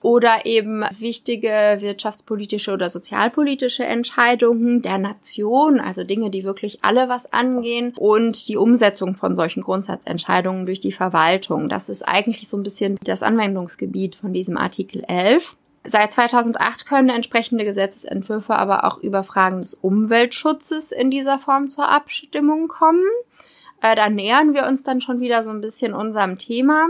oder eben wichtige wirtschaftspolitische oder sozialpolitische Entscheidungen der Nation, also Dinge, die wirklich alle was angehen und die Umsetzung von solchen Grundsatzentscheidungen durch die Verwaltung. Das ist eigentlich so ein bisschen das Anwendungsgebiet von diesem Artikel 11. Seit 2008 können entsprechende Gesetzesentwürfe aber auch über Fragen des Umweltschutzes in dieser Form zur Abstimmung kommen. Äh, da nähern wir uns dann schon wieder so ein bisschen unserem Thema.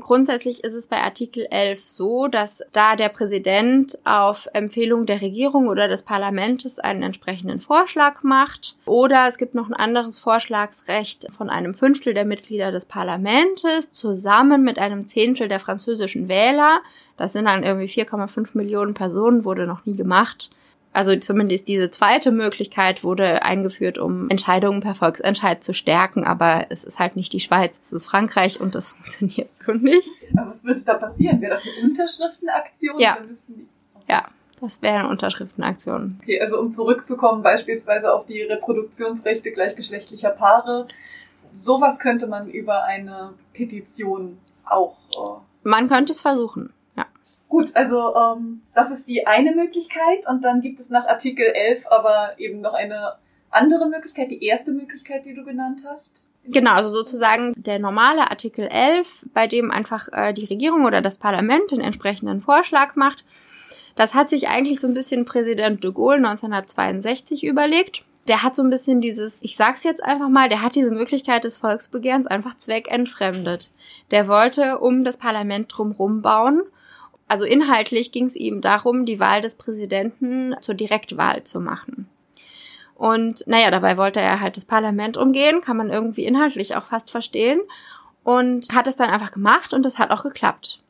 Grundsätzlich ist es bei Artikel 11 so, dass da der Präsident auf Empfehlung der Regierung oder des Parlaments einen entsprechenden Vorschlag macht oder es gibt noch ein anderes Vorschlagsrecht von einem Fünftel der Mitglieder des Parlaments zusammen mit einem Zehntel der französischen Wähler. Das sind dann irgendwie 4,5 Millionen Personen, wurde noch nie gemacht also zumindest diese zweite Möglichkeit wurde eingeführt, um Entscheidungen per Volksentscheid zu stärken, aber es ist halt nicht die Schweiz, es ist Frankreich und das funktioniert so nicht. Aber was würde da passieren? Wäre das eine Unterschriftenaktion? Ja. Ja, das wäre eine Unterschriftenaktion. Okay, also um zurückzukommen beispielsweise auf die Reproduktionsrechte gleichgeschlechtlicher Paare, sowas könnte man über eine Petition auch. Äh man könnte es versuchen. Gut, also ähm, das ist die eine Möglichkeit und dann gibt es nach Artikel 11 aber eben noch eine andere Möglichkeit, die erste Möglichkeit, die du genannt hast. Genau, also sozusagen der normale Artikel 11, bei dem einfach äh, die Regierung oder das Parlament den entsprechenden Vorschlag macht. Das hat sich eigentlich so ein bisschen Präsident de Gaulle 1962 überlegt. Der hat so ein bisschen dieses, ich sag's jetzt einfach mal, der hat diese Möglichkeit des Volksbegehrens einfach zweckentfremdet. Der wollte um das Parlament drumrum bauen also inhaltlich ging es ihm darum, die Wahl des Präsidenten zur Direktwahl zu machen. Und naja, dabei wollte er halt das Parlament umgehen, kann man irgendwie inhaltlich auch fast verstehen. Und hat es dann einfach gemacht und das hat auch geklappt.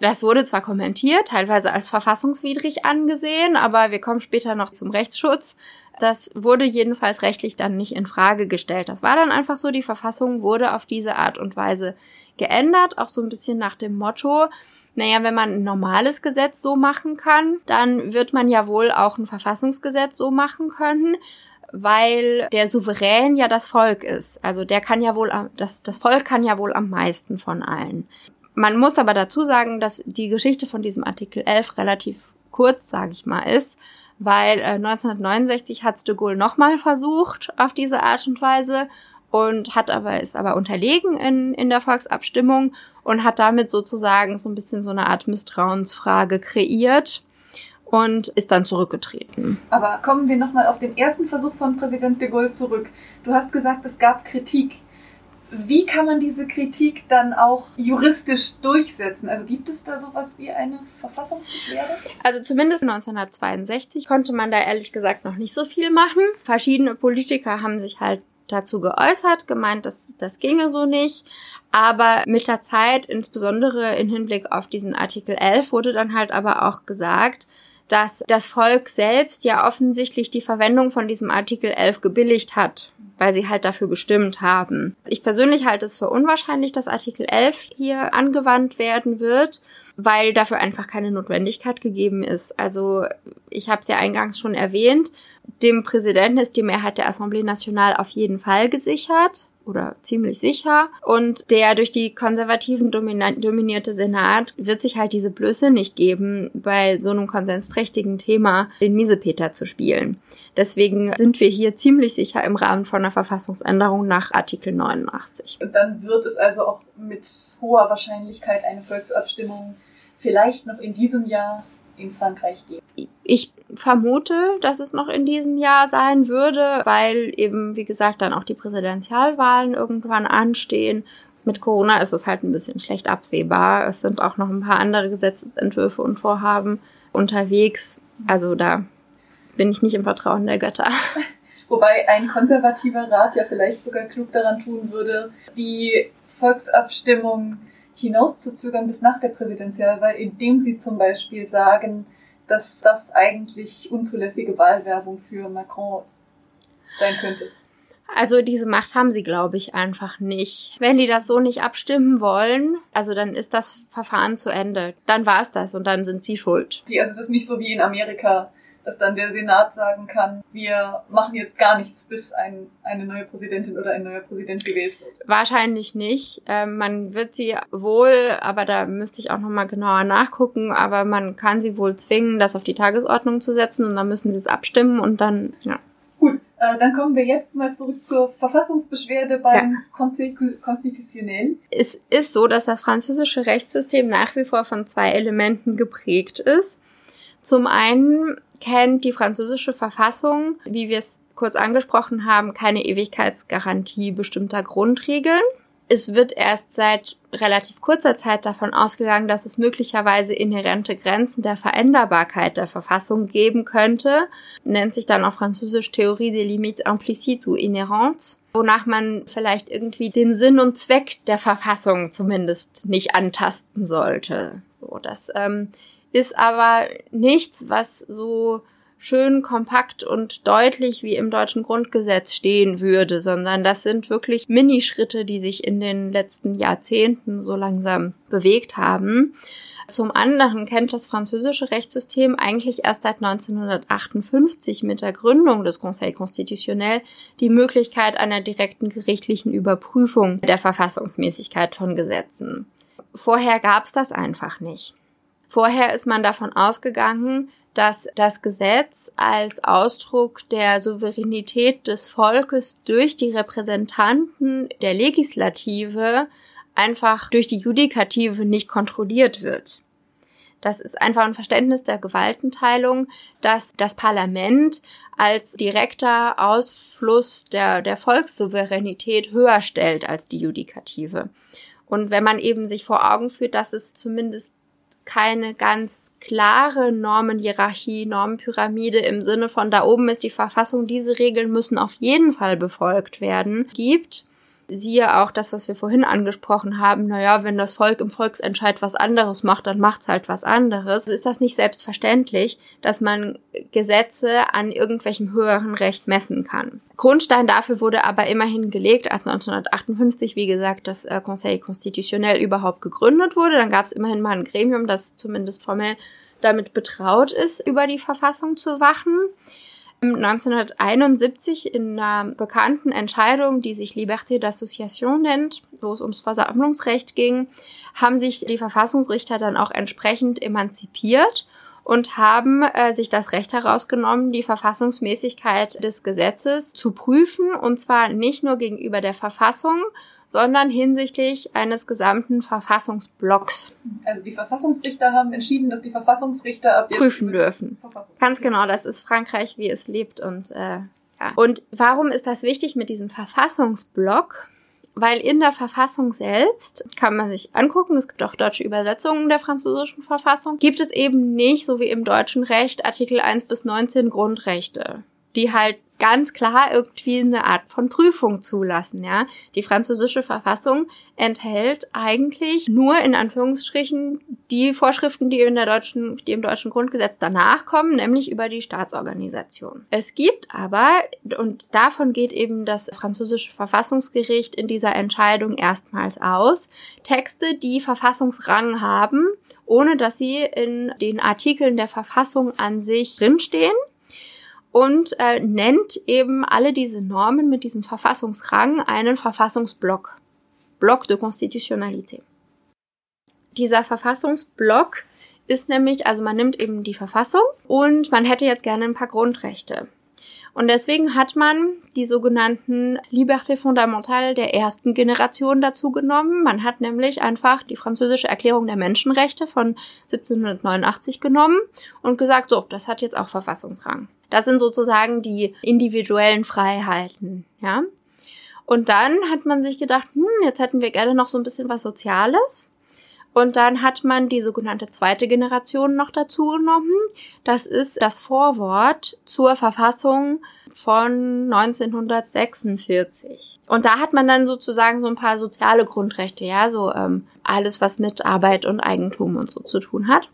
Das wurde zwar kommentiert, teilweise als verfassungswidrig angesehen, aber wir kommen später noch zum Rechtsschutz. Das wurde jedenfalls rechtlich dann nicht in Frage gestellt. Das war dann einfach so, die Verfassung wurde auf diese Art und Weise geändert, auch so ein bisschen nach dem Motto, naja, wenn man ein normales Gesetz so machen kann, dann wird man ja wohl auch ein Verfassungsgesetz so machen können, weil der Souverän ja das Volk ist. Also der kann ja wohl, das, das Volk kann ja wohl am meisten von allen. Man muss aber dazu sagen, dass die Geschichte von diesem Artikel 11 relativ kurz, sage ich mal, ist, weil äh, 1969 hat de Gaulle nochmal versucht auf diese Art und Weise und hat aber ist aber unterlegen in, in der Volksabstimmung und hat damit sozusagen so ein bisschen so eine Art Misstrauensfrage kreiert und ist dann zurückgetreten. Aber kommen wir nochmal auf den ersten Versuch von Präsident de Gaulle zurück. Du hast gesagt, es gab Kritik. Wie kann man diese Kritik dann auch juristisch durchsetzen? Also gibt es da sowas wie eine Verfassungsbeschwerde? Also zumindest 1962 konnte man da ehrlich gesagt noch nicht so viel machen. Verschiedene Politiker haben sich halt dazu geäußert, gemeint, dass das ginge so nicht. Aber mit der Zeit, insbesondere im Hinblick auf diesen Artikel 11, wurde dann halt aber auch gesagt, dass das Volk selbst ja offensichtlich die Verwendung von diesem Artikel 11 gebilligt hat, weil sie halt dafür gestimmt haben. Ich persönlich halte es für unwahrscheinlich, dass Artikel 11 hier angewandt werden wird, weil dafür einfach keine Notwendigkeit gegeben ist. Also ich habe es ja eingangs schon erwähnt, dem Präsidenten ist die Mehrheit der Assemblée Nationale auf jeden Fall gesichert oder ziemlich sicher. Und der durch die Konservativen dominierte Senat wird sich halt diese Blöße nicht geben, bei so einem konsensträchtigen Thema den Miesepeter zu spielen. Deswegen sind wir hier ziemlich sicher im Rahmen von einer Verfassungsänderung nach Artikel 89. Und dann wird es also auch mit hoher Wahrscheinlichkeit eine Volksabstimmung vielleicht noch in diesem Jahr in Frankreich geben. Ich vermute, dass es noch in diesem Jahr sein würde, weil eben, wie gesagt, dann auch die Präsidentialwahlen irgendwann anstehen. Mit Corona ist es halt ein bisschen schlecht absehbar. Es sind auch noch ein paar andere Gesetzentwürfe und Vorhaben unterwegs. Also da bin ich nicht im Vertrauen der Götter. Wobei ein konservativer Rat ja vielleicht sogar klug daran tun würde, die Volksabstimmung hinauszuzögern bis nach der Präsidentialwahl, indem sie zum Beispiel sagen, dass das eigentlich unzulässige Wahlwerbung für Macron sein könnte. Also diese Macht haben sie, glaube ich, einfach nicht. Wenn die das so nicht abstimmen wollen, also dann ist das Verfahren zu Ende. Dann war es das und dann sind sie schuld. Also es ist nicht so wie in Amerika, dass dann der Senat sagen kann, wir machen jetzt gar nichts, bis ein, eine neue Präsidentin oder ein neuer Präsident gewählt wird. Wahrscheinlich nicht. Ähm, man wird sie wohl, aber da müsste ich auch nochmal genauer nachgucken, aber man kann sie wohl zwingen, das auf die Tagesordnung zu setzen und dann müssen sie es abstimmen und dann, ja. Gut, äh, dann kommen wir jetzt mal zurück zur Verfassungsbeschwerde beim ja. Conseil Constitutionnel. Es ist so, dass das französische Rechtssystem nach wie vor von zwei Elementen geprägt ist. Zum einen kennt die französische Verfassung, wie wir es kurz angesprochen haben, keine Ewigkeitsgarantie bestimmter Grundregeln. Es wird erst seit relativ kurzer Zeit davon ausgegangen, dass es möglicherweise inhärente Grenzen der Veränderbarkeit der Verfassung geben könnte. Nennt sich dann auf Französisch Theorie des limites implicites ou inhérentes, wonach man vielleicht irgendwie den Sinn und Zweck der Verfassung zumindest nicht antasten sollte. So, das ähm, ist aber nichts, was so schön kompakt und deutlich wie im deutschen Grundgesetz stehen würde, sondern das sind wirklich Minischritte, die sich in den letzten Jahrzehnten so langsam bewegt haben. Zum anderen kennt das französische Rechtssystem eigentlich erst seit 1958 mit der Gründung des Conseil Constitutionnel die Möglichkeit einer direkten gerichtlichen Überprüfung der Verfassungsmäßigkeit von Gesetzen. Vorher gab es das einfach nicht. Vorher ist man davon ausgegangen, dass das Gesetz als Ausdruck der Souveränität des Volkes durch die Repräsentanten der Legislative einfach durch die Judikative nicht kontrolliert wird. Das ist einfach ein Verständnis der Gewaltenteilung, dass das Parlament als direkter Ausfluss der, der Volkssouveränität höher stellt als die Judikative. Und wenn man eben sich vor Augen führt, dass es zumindest keine ganz klare Normenhierarchie, Normenpyramide im Sinne von da oben ist die Verfassung, diese Regeln müssen auf jeden Fall befolgt werden, gibt. Siehe auch das, was wir vorhin angesprochen haben. Naja, wenn das Volk im Volksentscheid was anderes macht, dann macht's halt was anderes. Also ist das nicht selbstverständlich, dass man Gesetze an irgendwelchem höheren Recht messen kann. Grundstein dafür wurde aber immerhin gelegt, als 1958, wie gesagt, das äh, Conseil Constitutionnel überhaupt gegründet wurde. Dann gab es immerhin mal ein Gremium, das zumindest formell damit betraut ist, über die Verfassung zu wachen. 1971 in einer bekannten Entscheidung, die sich Liberté d'Association nennt, wo es ums Versammlungsrecht ging, haben sich die Verfassungsrichter dann auch entsprechend emanzipiert und haben äh, sich das Recht herausgenommen, die Verfassungsmäßigkeit des Gesetzes zu prüfen, und zwar nicht nur gegenüber der Verfassung, sondern hinsichtlich eines gesamten Verfassungsblocks. Also die Verfassungsrichter haben entschieden, dass die Verfassungsrichter ab prüfen dürfen. Ganz genau, das ist Frankreich, wie es lebt und äh, ja. Und warum ist das wichtig mit diesem Verfassungsblock? Weil in der Verfassung selbst kann man sich angucken, es gibt auch deutsche Übersetzungen der französischen Verfassung, gibt es eben nicht, so wie im deutschen Recht, Artikel 1 bis 19 Grundrechte, die halt ganz klar irgendwie eine Art von Prüfung zulassen, ja. Die französische Verfassung enthält eigentlich nur in Anführungsstrichen die Vorschriften, die in der deutschen, die im deutschen Grundgesetz danach kommen, nämlich über die Staatsorganisation. Es gibt aber, und davon geht eben das französische Verfassungsgericht in dieser Entscheidung erstmals aus, Texte, die Verfassungsrang haben, ohne dass sie in den Artikeln der Verfassung an sich drinstehen und äh, nennt eben alle diese Normen mit diesem Verfassungsrang einen Verfassungsblock. Block de Constitutionnalité. Dieser Verfassungsblock ist nämlich, also man nimmt eben die Verfassung und man hätte jetzt gerne ein paar Grundrechte. Und deswegen hat man die sogenannten Liberté fondamentale der ersten Generation dazu genommen. Man hat nämlich einfach die französische Erklärung der Menschenrechte von 1789 genommen und gesagt, so, das hat jetzt auch Verfassungsrang. Das sind sozusagen die individuellen Freiheiten, ja. Und dann hat man sich gedacht, hm, jetzt hätten wir gerne noch so ein bisschen was Soziales. Und dann hat man die sogenannte zweite Generation noch dazu genommen. Das ist das Vorwort zur Verfassung von 1946. Und da hat man dann sozusagen so ein paar soziale Grundrechte, ja, so ähm, alles, was mit Arbeit und Eigentum und so zu tun hat.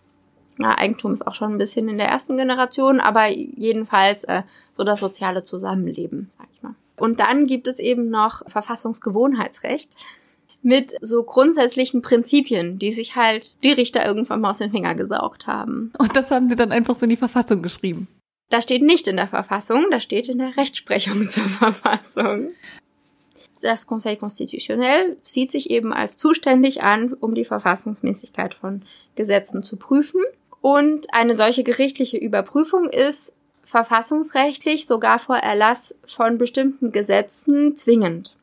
Ja, Eigentum ist auch schon ein bisschen in der ersten Generation, aber jedenfalls äh, so das soziale Zusammenleben, sag ich mal. Und dann gibt es eben noch Verfassungsgewohnheitsrecht mit so grundsätzlichen Prinzipien, die sich halt die Richter irgendwann mal aus den Finger gesaugt haben. Und das haben sie dann einfach so in die Verfassung geschrieben. Das steht nicht in der Verfassung, das steht in der Rechtsprechung zur Verfassung. Das Conseil Constitutionnel sieht sich eben als zuständig an, um die Verfassungsmäßigkeit von Gesetzen zu prüfen. Und eine solche gerichtliche Überprüfung ist verfassungsrechtlich sogar vor Erlass von bestimmten Gesetzen zwingend.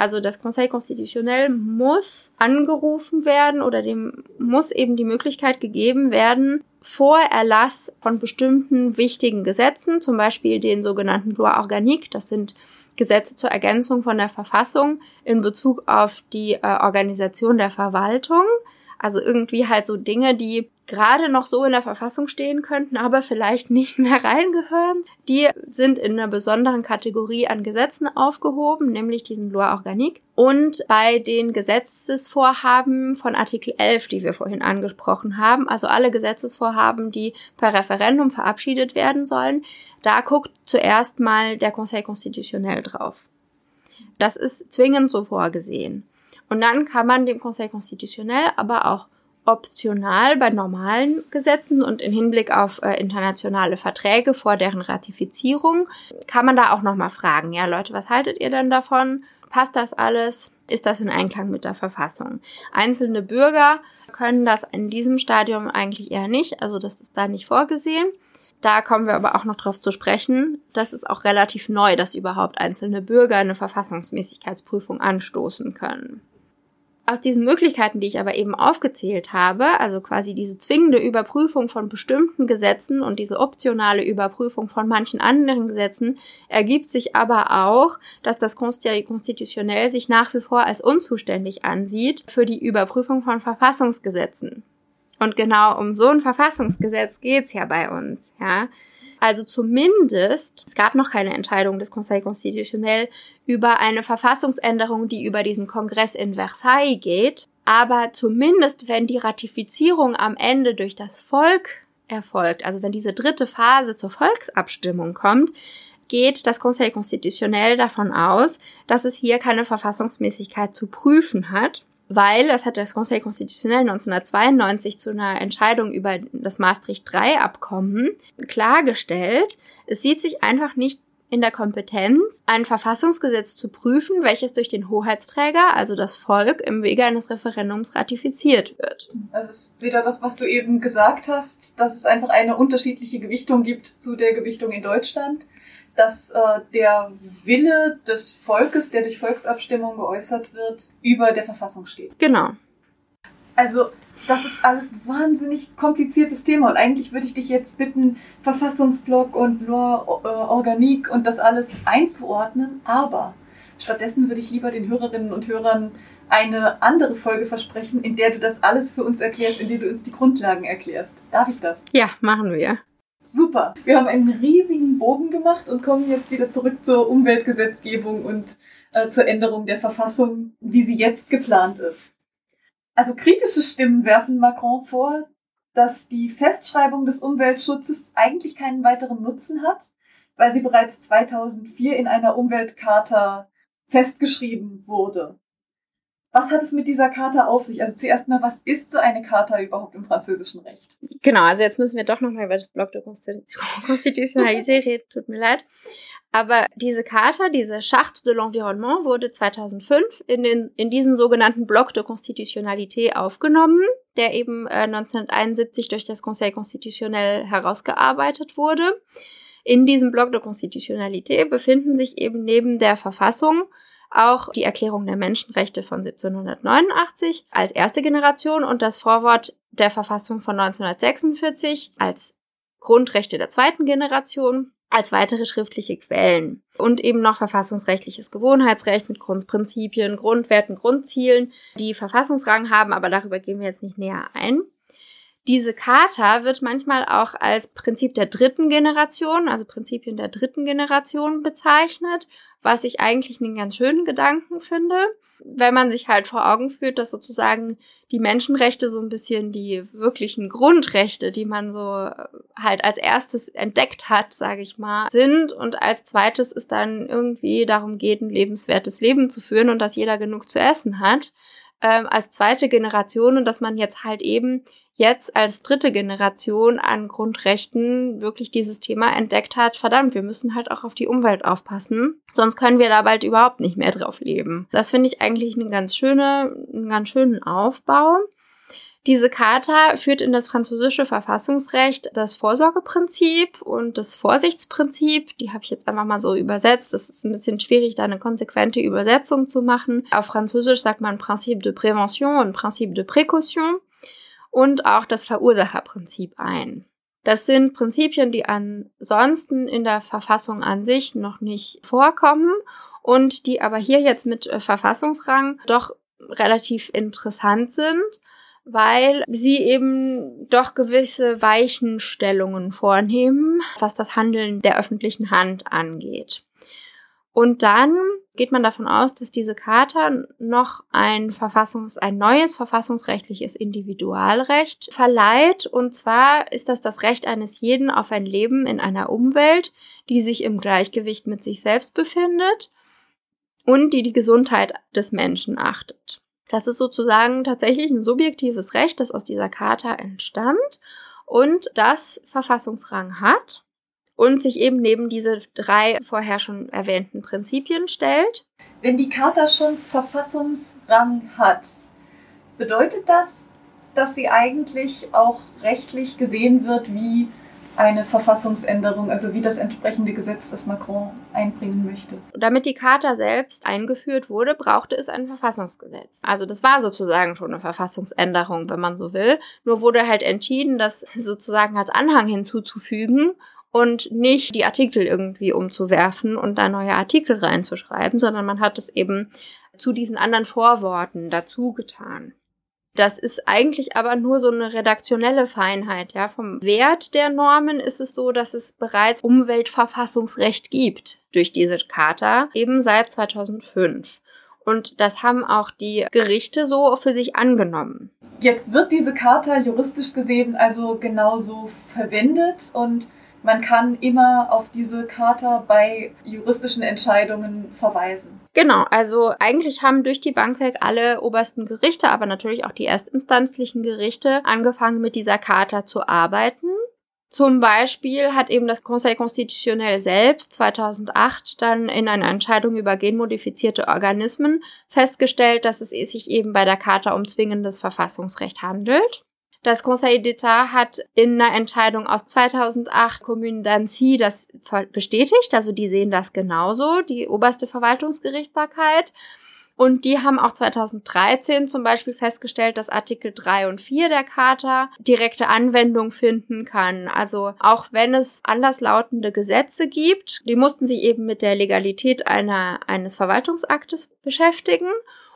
Also das Conseil Constitutionnel muss angerufen werden oder dem muss eben die Möglichkeit gegeben werden, vor Erlass von bestimmten wichtigen Gesetzen, zum Beispiel den sogenannten Loi Organique, das sind Gesetze zur Ergänzung von der Verfassung in Bezug auf die äh, Organisation der Verwaltung, also irgendwie halt so Dinge, die gerade noch so in der Verfassung stehen könnten, aber vielleicht nicht mehr reingehören. Die sind in einer besonderen Kategorie an Gesetzen aufgehoben, nämlich diesen Loi Organique. Und bei den Gesetzesvorhaben von Artikel 11, die wir vorhin angesprochen haben, also alle Gesetzesvorhaben, die per Referendum verabschiedet werden sollen, da guckt zuerst mal der Conseil Constitutionnel drauf. Das ist zwingend so vorgesehen. Und dann kann man dem Conseil Constitutionnel aber auch optional bei normalen Gesetzen und in Hinblick auf äh, internationale Verträge vor deren Ratifizierung kann man da auch nochmal fragen, ja Leute, was haltet ihr denn davon? Passt das alles? Ist das in Einklang mit der Verfassung? Einzelne Bürger können das in diesem Stadium eigentlich eher nicht, also das ist da nicht vorgesehen. Da kommen wir aber auch noch drauf zu sprechen. Das ist auch relativ neu, dass überhaupt einzelne Bürger eine Verfassungsmäßigkeitsprüfung anstoßen können. Aus diesen Möglichkeiten, die ich aber eben aufgezählt habe, also quasi diese zwingende Überprüfung von bestimmten Gesetzen und diese optionale Überprüfung von manchen anderen Gesetzen, ergibt sich aber auch, dass das konstitutionell sich nach wie vor als unzuständig ansieht für die Überprüfung von Verfassungsgesetzen. Und genau um so ein Verfassungsgesetz geht's ja bei uns, ja. Also zumindest, es gab noch keine Entscheidung des Conseil Constitutionnel über eine Verfassungsänderung, die über diesen Kongress in Versailles geht. Aber zumindest, wenn die Ratifizierung am Ende durch das Volk erfolgt, also wenn diese dritte Phase zur Volksabstimmung kommt, geht das Conseil Constitutionnel davon aus, dass es hier keine Verfassungsmäßigkeit zu prüfen hat weil, das hat das Conseil Constitutionnel 1992 zu einer Entscheidung über das Maastricht III-Abkommen klargestellt, es sieht sich einfach nicht in der Kompetenz, ein Verfassungsgesetz zu prüfen, welches durch den Hoheitsträger, also das Volk, im Wege eines Referendums ratifiziert wird. Also es ist wieder das, was du eben gesagt hast, dass es einfach eine unterschiedliche Gewichtung gibt zu der Gewichtung in Deutschland dass äh, der Wille des Volkes, der durch Volksabstimmung geäußert wird, über der Verfassung steht. Genau. Also das ist alles ein wahnsinnig kompliziertes Thema und eigentlich würde ich dich jetzt bitten, Verfassungsblock und Loi äh, Organique und das alles einzuordnen, aber stattdessen würde ich lieber den Hörerinnen und Hörern eine andere Folge versprechen, in der du das alles für uns erklärst, in der du uns die Grundlagen erklärst. Darf ich das? Ja, machen wir. Super. Wir haben einen riesigen Bogen gemacht und kommen jetzt wieder zurück zur Umweltgesetzgebung und äh, zur Änderung der Verfassung, wie sie jetzt geplant ist. Also kritische Stimmen werfen Macron vor, dass die Festschreibung des Umweltschutzes eigentlich keinen weiteren Nutzen hat, weil sie bereits 2004 in einer Umweltcharta festgeschrieben wurde. Was hat es mit dieser Charta auf sich? Also zuerst mal, was ist so eine Charta überhaupt im französischen Recht? Genau, also jetzt müssen wir doch nochmal über das Block der Konstitutionalität reden, tut mir leid. Aber diese Charta, diese Charte de l'Environnement, wurde 2005 in, den, in diesen sogenannten Block de Constitutionnalité aufgenommen, der eben äh, 1971 durch das Conseil Constitutionnel herausgearbeitet wurde. In diesem Block de Constitutionnalité befinden sich eben neben der Verfassung auch die Erklärung der Menschenrechte von 1789 als erste Generation und das Vorwort der Verfassung von 1946 als Grundrechte der zweiten Generation als weitere schriftliche Quellen und eben noch verfassungsrechtliches Gewohnheitsrecht mit Grundprinzipien, Grundwerten, Grundzielen, die Verfassungsrang haben, aber darüber gehen wir jetzt nicht näher ein. Diese Charta wird manchmal auch als Prinzip der dritten Generation, also Prinzipien der dritten Generation bezeichnet was ich eigentlich einen ganz schönen Gedanken finde, wenn man sich halt vor Augen führt, dass sozusagen die Menschenrechte so ein bisschen die wirklichen Grundrechte, die man so äh, halt als erstes entdeckt hat, sage ich mal, sind. Und als zweites es dann irgendwie darum geht, ein lebenswertes Leben zu führen und dass jeder genug zu essen hat, ähm, als zweite Generation und dass man jetzt halt eben jetzt als dritte Generation an Grundrechten wirklich dieses Thema entdeckt hat, verdammt, wir müssen halt auch auf die Umwelt aufpassen, sonst können wir da bald überhaupt nicht mehr drauf leben. Das finde ich eigentlich eine ganz schöne, einen ganz schönen Aufbau. Diese Charta führt in das französische Verfassungsrecht das Vorsorgeprinzip und das Vorsichtsprinzip. Die habe ich jetzt einfach mal so übersetzt. Das ist ein bisschen schwierig, da eine konsequente Übersetzung zu machen. Auf Französisch sagt man Principe de Prévention und Principe de Précaution und auch das Verursacherprinzip ein. Das sind Prinzipien, die ansonsten in der Verfassung an sich noch nicht vorkommen und die aber hier jetzt mit äh, Verfassungsrang doch relativ interessant sind, weil sie eben doch gewisse Weichenstellungen vornehmen, was das Handeln der öffentlichen Hand angeht. Und dann geht man davon aus, dass diese Charta noch ein Verfassungs-, ein neues verfassungsrechtliches Individualrecht verleiht. Und zwar ist das das Recht eines jeden auf ein Leben in einer Umwelt, die sich im Gleichgewicht mit sich selbst befindet und die die Gesundheit des Menschen achtet. Das ist sozusagen tatsächlich ein subjektives Recht, das aus dieser Charta entstammt und das Verfassungsrang hat und sich eben neben diese drei vorher schon erwähnten Prinzipien stellt. Wenn die Charta schon Verfassungsrang hat, bedeutet das, dass sie eigentlich auch rechtlich gesehen wird wie eine Verfassungsänderung, also wie das entsprechende Gesetz, das Macron einbringen möchte. Damit die Charta selbst eingeführt wurde, brauchte es ein Verfassungsgesetz. Also das war sozusagen schon eine Verfassungsänderung, wenn man so will. Nur wurde halt entschieden, das sozusagen als Anhang hinzuzufügen und nicht die Artikel irgendwie umzuwerfen und da neue Artikel reinzuschreiben, sondern man hat es eben zu diesen anderen Vorworten dazu getan. Das ist eigentlich aber nur so eine redaktionelle Feinheit. Ja, vom Wert der Normen ist es so, dass es bereits Umweltverfassungsrecht gibt durch diese Charta, eben seit 2005. Und das haben auch die Gerichte so für sich angenommen. Jetzt wird diese Charta juristisch gesehen also genauso verwendet und man kann immer auf diese Charta bei juristischen Entscheidungen verweisen. Genau, also eigentlich haben durch die Bank weg alle obersten Gerichte, aber natürlich auch die erstinstanzlichen Gerichte angefangen mit dieser Charta zu arbeiten. Zum Beispiel hat eben das Conseil Constitutionnel selbst 2008 dann in einer Entscheidung über genmodifizierte Organismen festgestellt, dass es sich eben bei der Charta um zwingendes Verfassungsrecht handelt. Das Conseil d'État hat in einer Entscheidung aus 2008 Commune d'Annecy das bestätigt, also die sehen das genauso, die oberste Verwaltungsgerichtbarkeit. Und die haben auch 2013 zum Beispiel festgestellt, dass Artikel 3 und 4 der Charta direkte Anwendung finden kann. Also auch wenn es anderslautende Gesetze gibt, die mussten sich eben mit der Legalität einer, eines Verwaltungsaktes beschäftigen.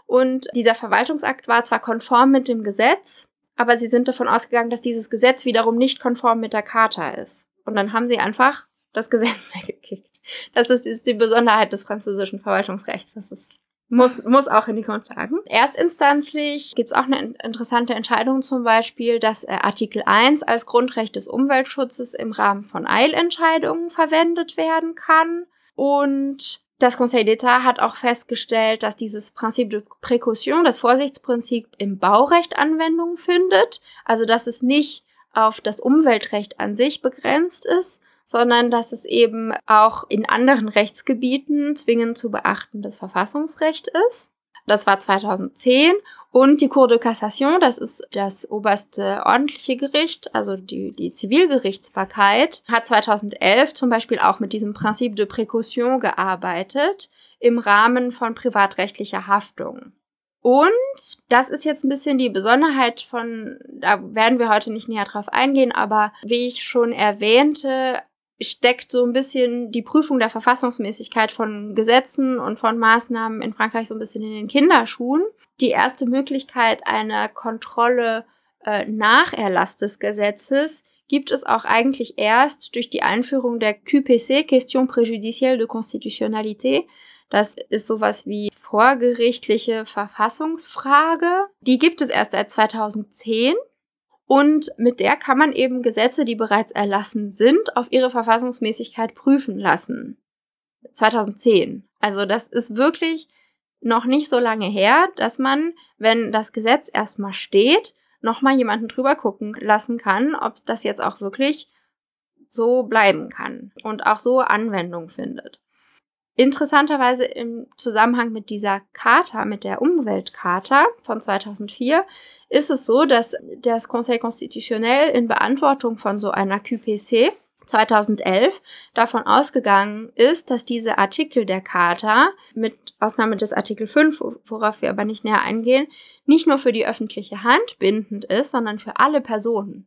Und dieser Verwaltungsakt war zwar konform mit dem Gesetz, aber sie sind davon ausgegangen, dass dieses Gesetz wiederum nicht konform mit der Charta ist. Und dann haben sie einfach das Gesetz weggekickt. Das ist, ist die Besonderheit des französischen Verwaltungsrechts. Das ist muss, muss auch in die Grundlagen. Erstinstanzlich gibt es auch eine interessante Entscheidung zum Beispiel, dass äh, Artikel 1 als Grundrecht des Umweltschutzes im Rahmen von Eilentscheidungen verwendet werden kann. Und das Conseil d'État hat auch festgestellt, dass dieses Prinzip de Précaution, das Vorsichtsprinzip im Baurecht Anwendung findet. Also dass es nicht auf das Umweltrecht an sich begrenzt ist, sondern dass es eben auch in anderen Rechtsgebieten zwingend zu beachtendes Verfassungsrecht ist. Das war 2010 und die Cour de Cassation, das ist das oberste ordentliche Gericht, also die, die Zivilgerichtsbarkeit, hat 2011 zum Beispiel auch mit diesem Prinzip de Précaution gearbeitet im Rahmen von privatrechtlicher Haftung. Und das ist jetzt ein bisschen die Besonderheit von, da werden wir heute nicht näher drauf eingehen, aber wie ich schon erwähnte, steckt so ein bisschen die Prüfung der Verfassungsmäßigkeit von Gesetzen und von Maßnahmen in Frankreich so ein bisschen in den Kinderschuhen. Die erste Möglichkeit einer Kontrolle äh, nach Erlass des Gesetzes gibt es auch eigentlich erst durch die Einführung der QPC, Question préjudicielle de Constitutionnalité. Das ist sowas wie vorgerichtliche Verfassungsfrage. Die gibt es erst seit 2010 und mit der kann man eben Gesetze, die bereits erlassen sind, auf ihre Verfassungsmäßigkeit prüfen lassen. 2010. Also das ist wirklich noch nicht so lange her, dass man, wenn das Gesetz erstmal steht, nochmal jemanden drüber gucken lassen kann, ob das jetzt auch wirklich so bleiben kann und auch so Anwendung findet. Interessanterweise im Zusammenhang mit dieser Charta, mit der Umweltcharta von 2004, ist es so, dass das Conseil Constitutionnel in Beantwortung von so einer QPC 2011 davon ausgegangen ist, dass diese Artikel der Charta, mit Ausnahme des Artikel 5, worauf wir aber nicht näher eingehen, nicht nur für die öffentliche Hand bindend ist, sondern für alle Personen.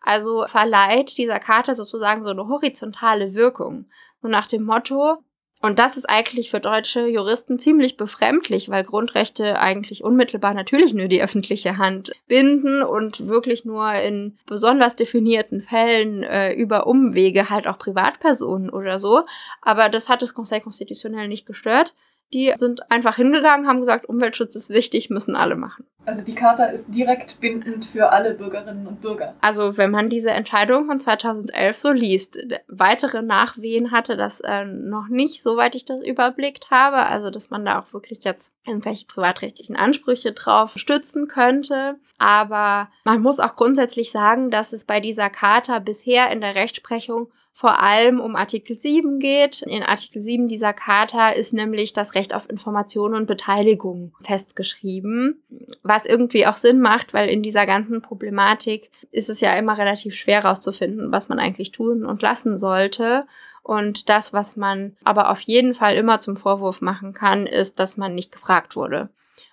Also verleiht dieser Charta sozusagen so eine horizontale Wirkung. So nach dem Motto, und das ist eigentlich für deutsche Juristen ziemlich befremdlich, weil Grundrechte eigentlich unmittelbar natürlich nur die öffentliche Hand binden und wirklich nur in besonders definierten Fällen äh, über Umwege halt auch Privatpersonen oder so. Aber das hat das Conseil Constitutionnel nicht gestört. Die sind einfach hingegangen, haben gesagt, Umweltschutz ist wichtig, müssen alle machen. Also die Charta ist direkt bindend für alle Bürgerinnen und Bürger. Also wenn man diese Entscheidung von 2011 so liest, weitere Nachwehen hatte das äh, noch nicht, soweit ich das überblickt habe. Also dass man da auch wirklich jetzt irgendwelche privatrechtlichen Ansprüche drauf stützen könnte. Aber man muss auch grundsätzlich sagen, dass es bei dieser Charta bisher in der Rechtsprechung vor allem um Artikel 7 geht. In Artikel 7 dieser Charta ist nämlich das Recht auf Information und Beteiligung festgeschrieben, was irgendwie auch Sinn macht, weil in dieser ganzen Problematik ist es ja immer relativ schwer herauszufinden, was man eigentlich tun und lassen sollte. Und das, was man aber auf jeden Fall immer zum Vorwurf machen kann, ist, dass man nicht gefragt wurde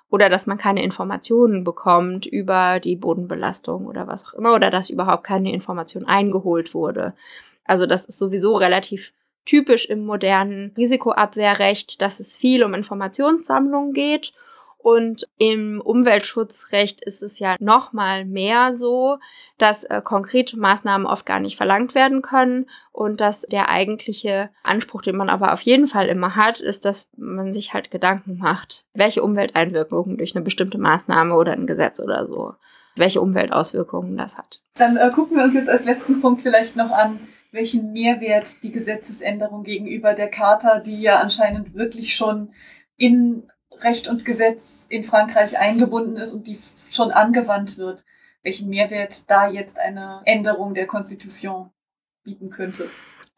oder dass man keine Informationen bekommt über die Bodenbelastung oder was auch immer oder dass überhaupt keine Information eingeholt wurde. Also das ist sowieso relativ typisch im modernen Risikoabwehrrecht, dass es viel um Informationssammlung geht. Und im Umweltschutzrecht ist es ja noch mal mehr so, dass äh, konkrete Maßnahmen oft gar nicht verlangt werden können und dass der eigentliche Anspruch, den man aber auf jeden Fall immer hat, ist, dass man sich halt Gedanken macht, welche Umwelteinwirkungen durch eine bestimmte Maßnahme oder ein Gesetz oder so, welche Umweltauswirkungen das hat. Dann äh, gucken wir uns jetzt als letzten Punkt vielleicht noch an, welchen Mehrwert die Gesetzesänderung gegenüber der Charta, die ja anscheinend wirklich schon in Recht und Gesetz in Frankreich eingebunden ist und die schon angewandt wird, welchen Mehrwert da jetzt eine Änderung der Konstitution bieten könnte.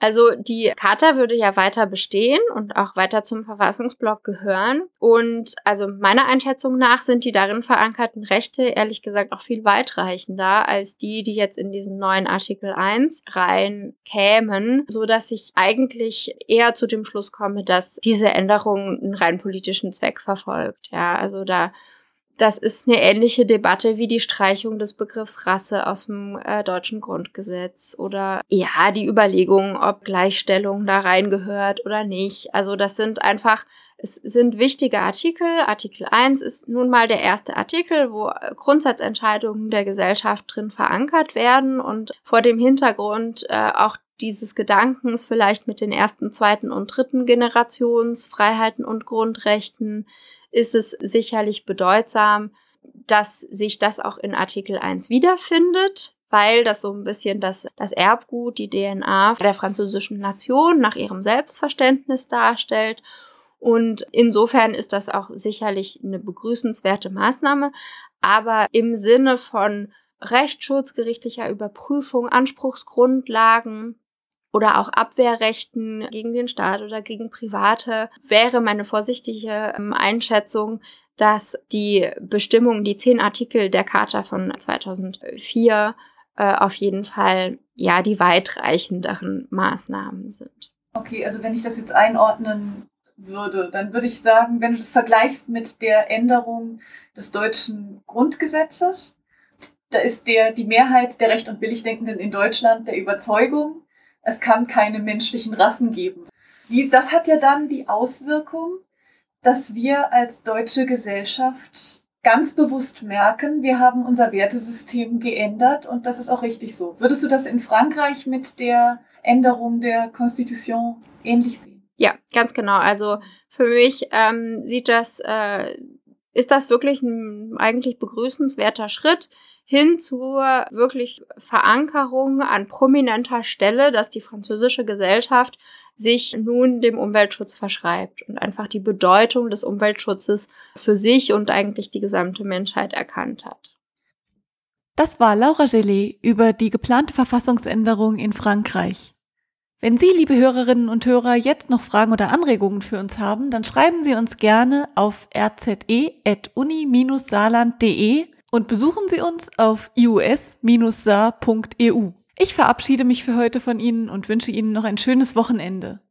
Also die Charta würde ja weiter bestehen und auch weiter zum Verfassungsblock gehören. Und also meiner Einschätzung nach sind die darin verankerten Rechte ehrlich gesagt auch viel weitreichender als die, die jetzt in diesem neuen Artikel 1 rein kämen, so dass ich eigentlich eher zu dem Schluss komme, dass diese Änderung einen rein politischen Zweck verfolgt. Ja, also da das ist eine ähnliche Debatte wie die Streichung des Begriffs Rasse aus dem äh, deutschen Grundgesetz oder ja, die Überlegung, ob Gleichstellung da reingehört oder nicht. Also das sind einfach, es sind wichtige Artikel. Artikel 1 ist nun mal der erste Artikel, wo äh, Grundsatzentscheidungen der Gesellschaft drin verankert werden und vor dem Hintergrund äh, auch dieses Gedankens vielleicht mit den ersten, zweiten und dritten Generationsfreiheiten und Grundrechten ist es sicherlich bedeutsam, dass sich das auch in Artikel 1 wiederfindet, weil das so ein bisschen das, das Erbgut, die DNA der französischen Nation nach ihrem Selbstverständnis darstellt. Und insofern ist das auch sicherlich eine begrüßenswerte Maßnahme. Aber im Sinne von Rechtsschutz, gerichtlicher Überprüfung, Anspruchsgrundlagen, oder auch Abwehrrechten gegen den Staat oder gegen Private, wäre meine vorsichtige ähm, Einschätzung, dass die Bestimmungen, die zehn Artikel der Charta von 2004 äh, auf jeden Fall ja die weitreichenderen Maßnahmen sind. Okay, also wenn ich das jetzt einordnen würde, dann würde ich sagen, wenn du das vergleichst mit der Änderung des deutschen Grundgesetzes, da ist der, die Mehrheit der Recht- und Billigdenkenden in Deutschland der Überzeugung, es kann keine menschlichen Rassen geben. Die, das hat ja dann die Auswirkung, dass wir als deutsche Gesellschaft ganz bewusst merken, wir haben unser Wertesystem geändert und das ist auch richtig so. Würdest du das in Frankreich mit der Änderung der Constitution ähnlich sehen? Ja, ganz genau. Also für mich ähm, sieht das, äh, ist das wirklich ein eigentlich begrüßenswerter Schritt hin zur wirklich Verankerung an prominenter Stelle, dass die französische Gesellschaft sich nun dem Umweltschutz verschreibt und einfach die Bedeutung des Umweltschutzes für sich und eigentlich die gesamte Menschheit erkannt hat. Das war Laura Gellet über die geplante Verfassungsänderung in Frankreich. Wenn Sie, liebe Hörerinnen und Hörer, jetzt noch Fragen oder Anregungen für uns haben, dann schreiben Sie uns gerne auf rze.uni-saarland.de und besuchen Sie uns auf ius-saar.eu. Ich verabschiede mich für heute von Ihnen und wünsche Ihnen noch ein schönes Wochenende.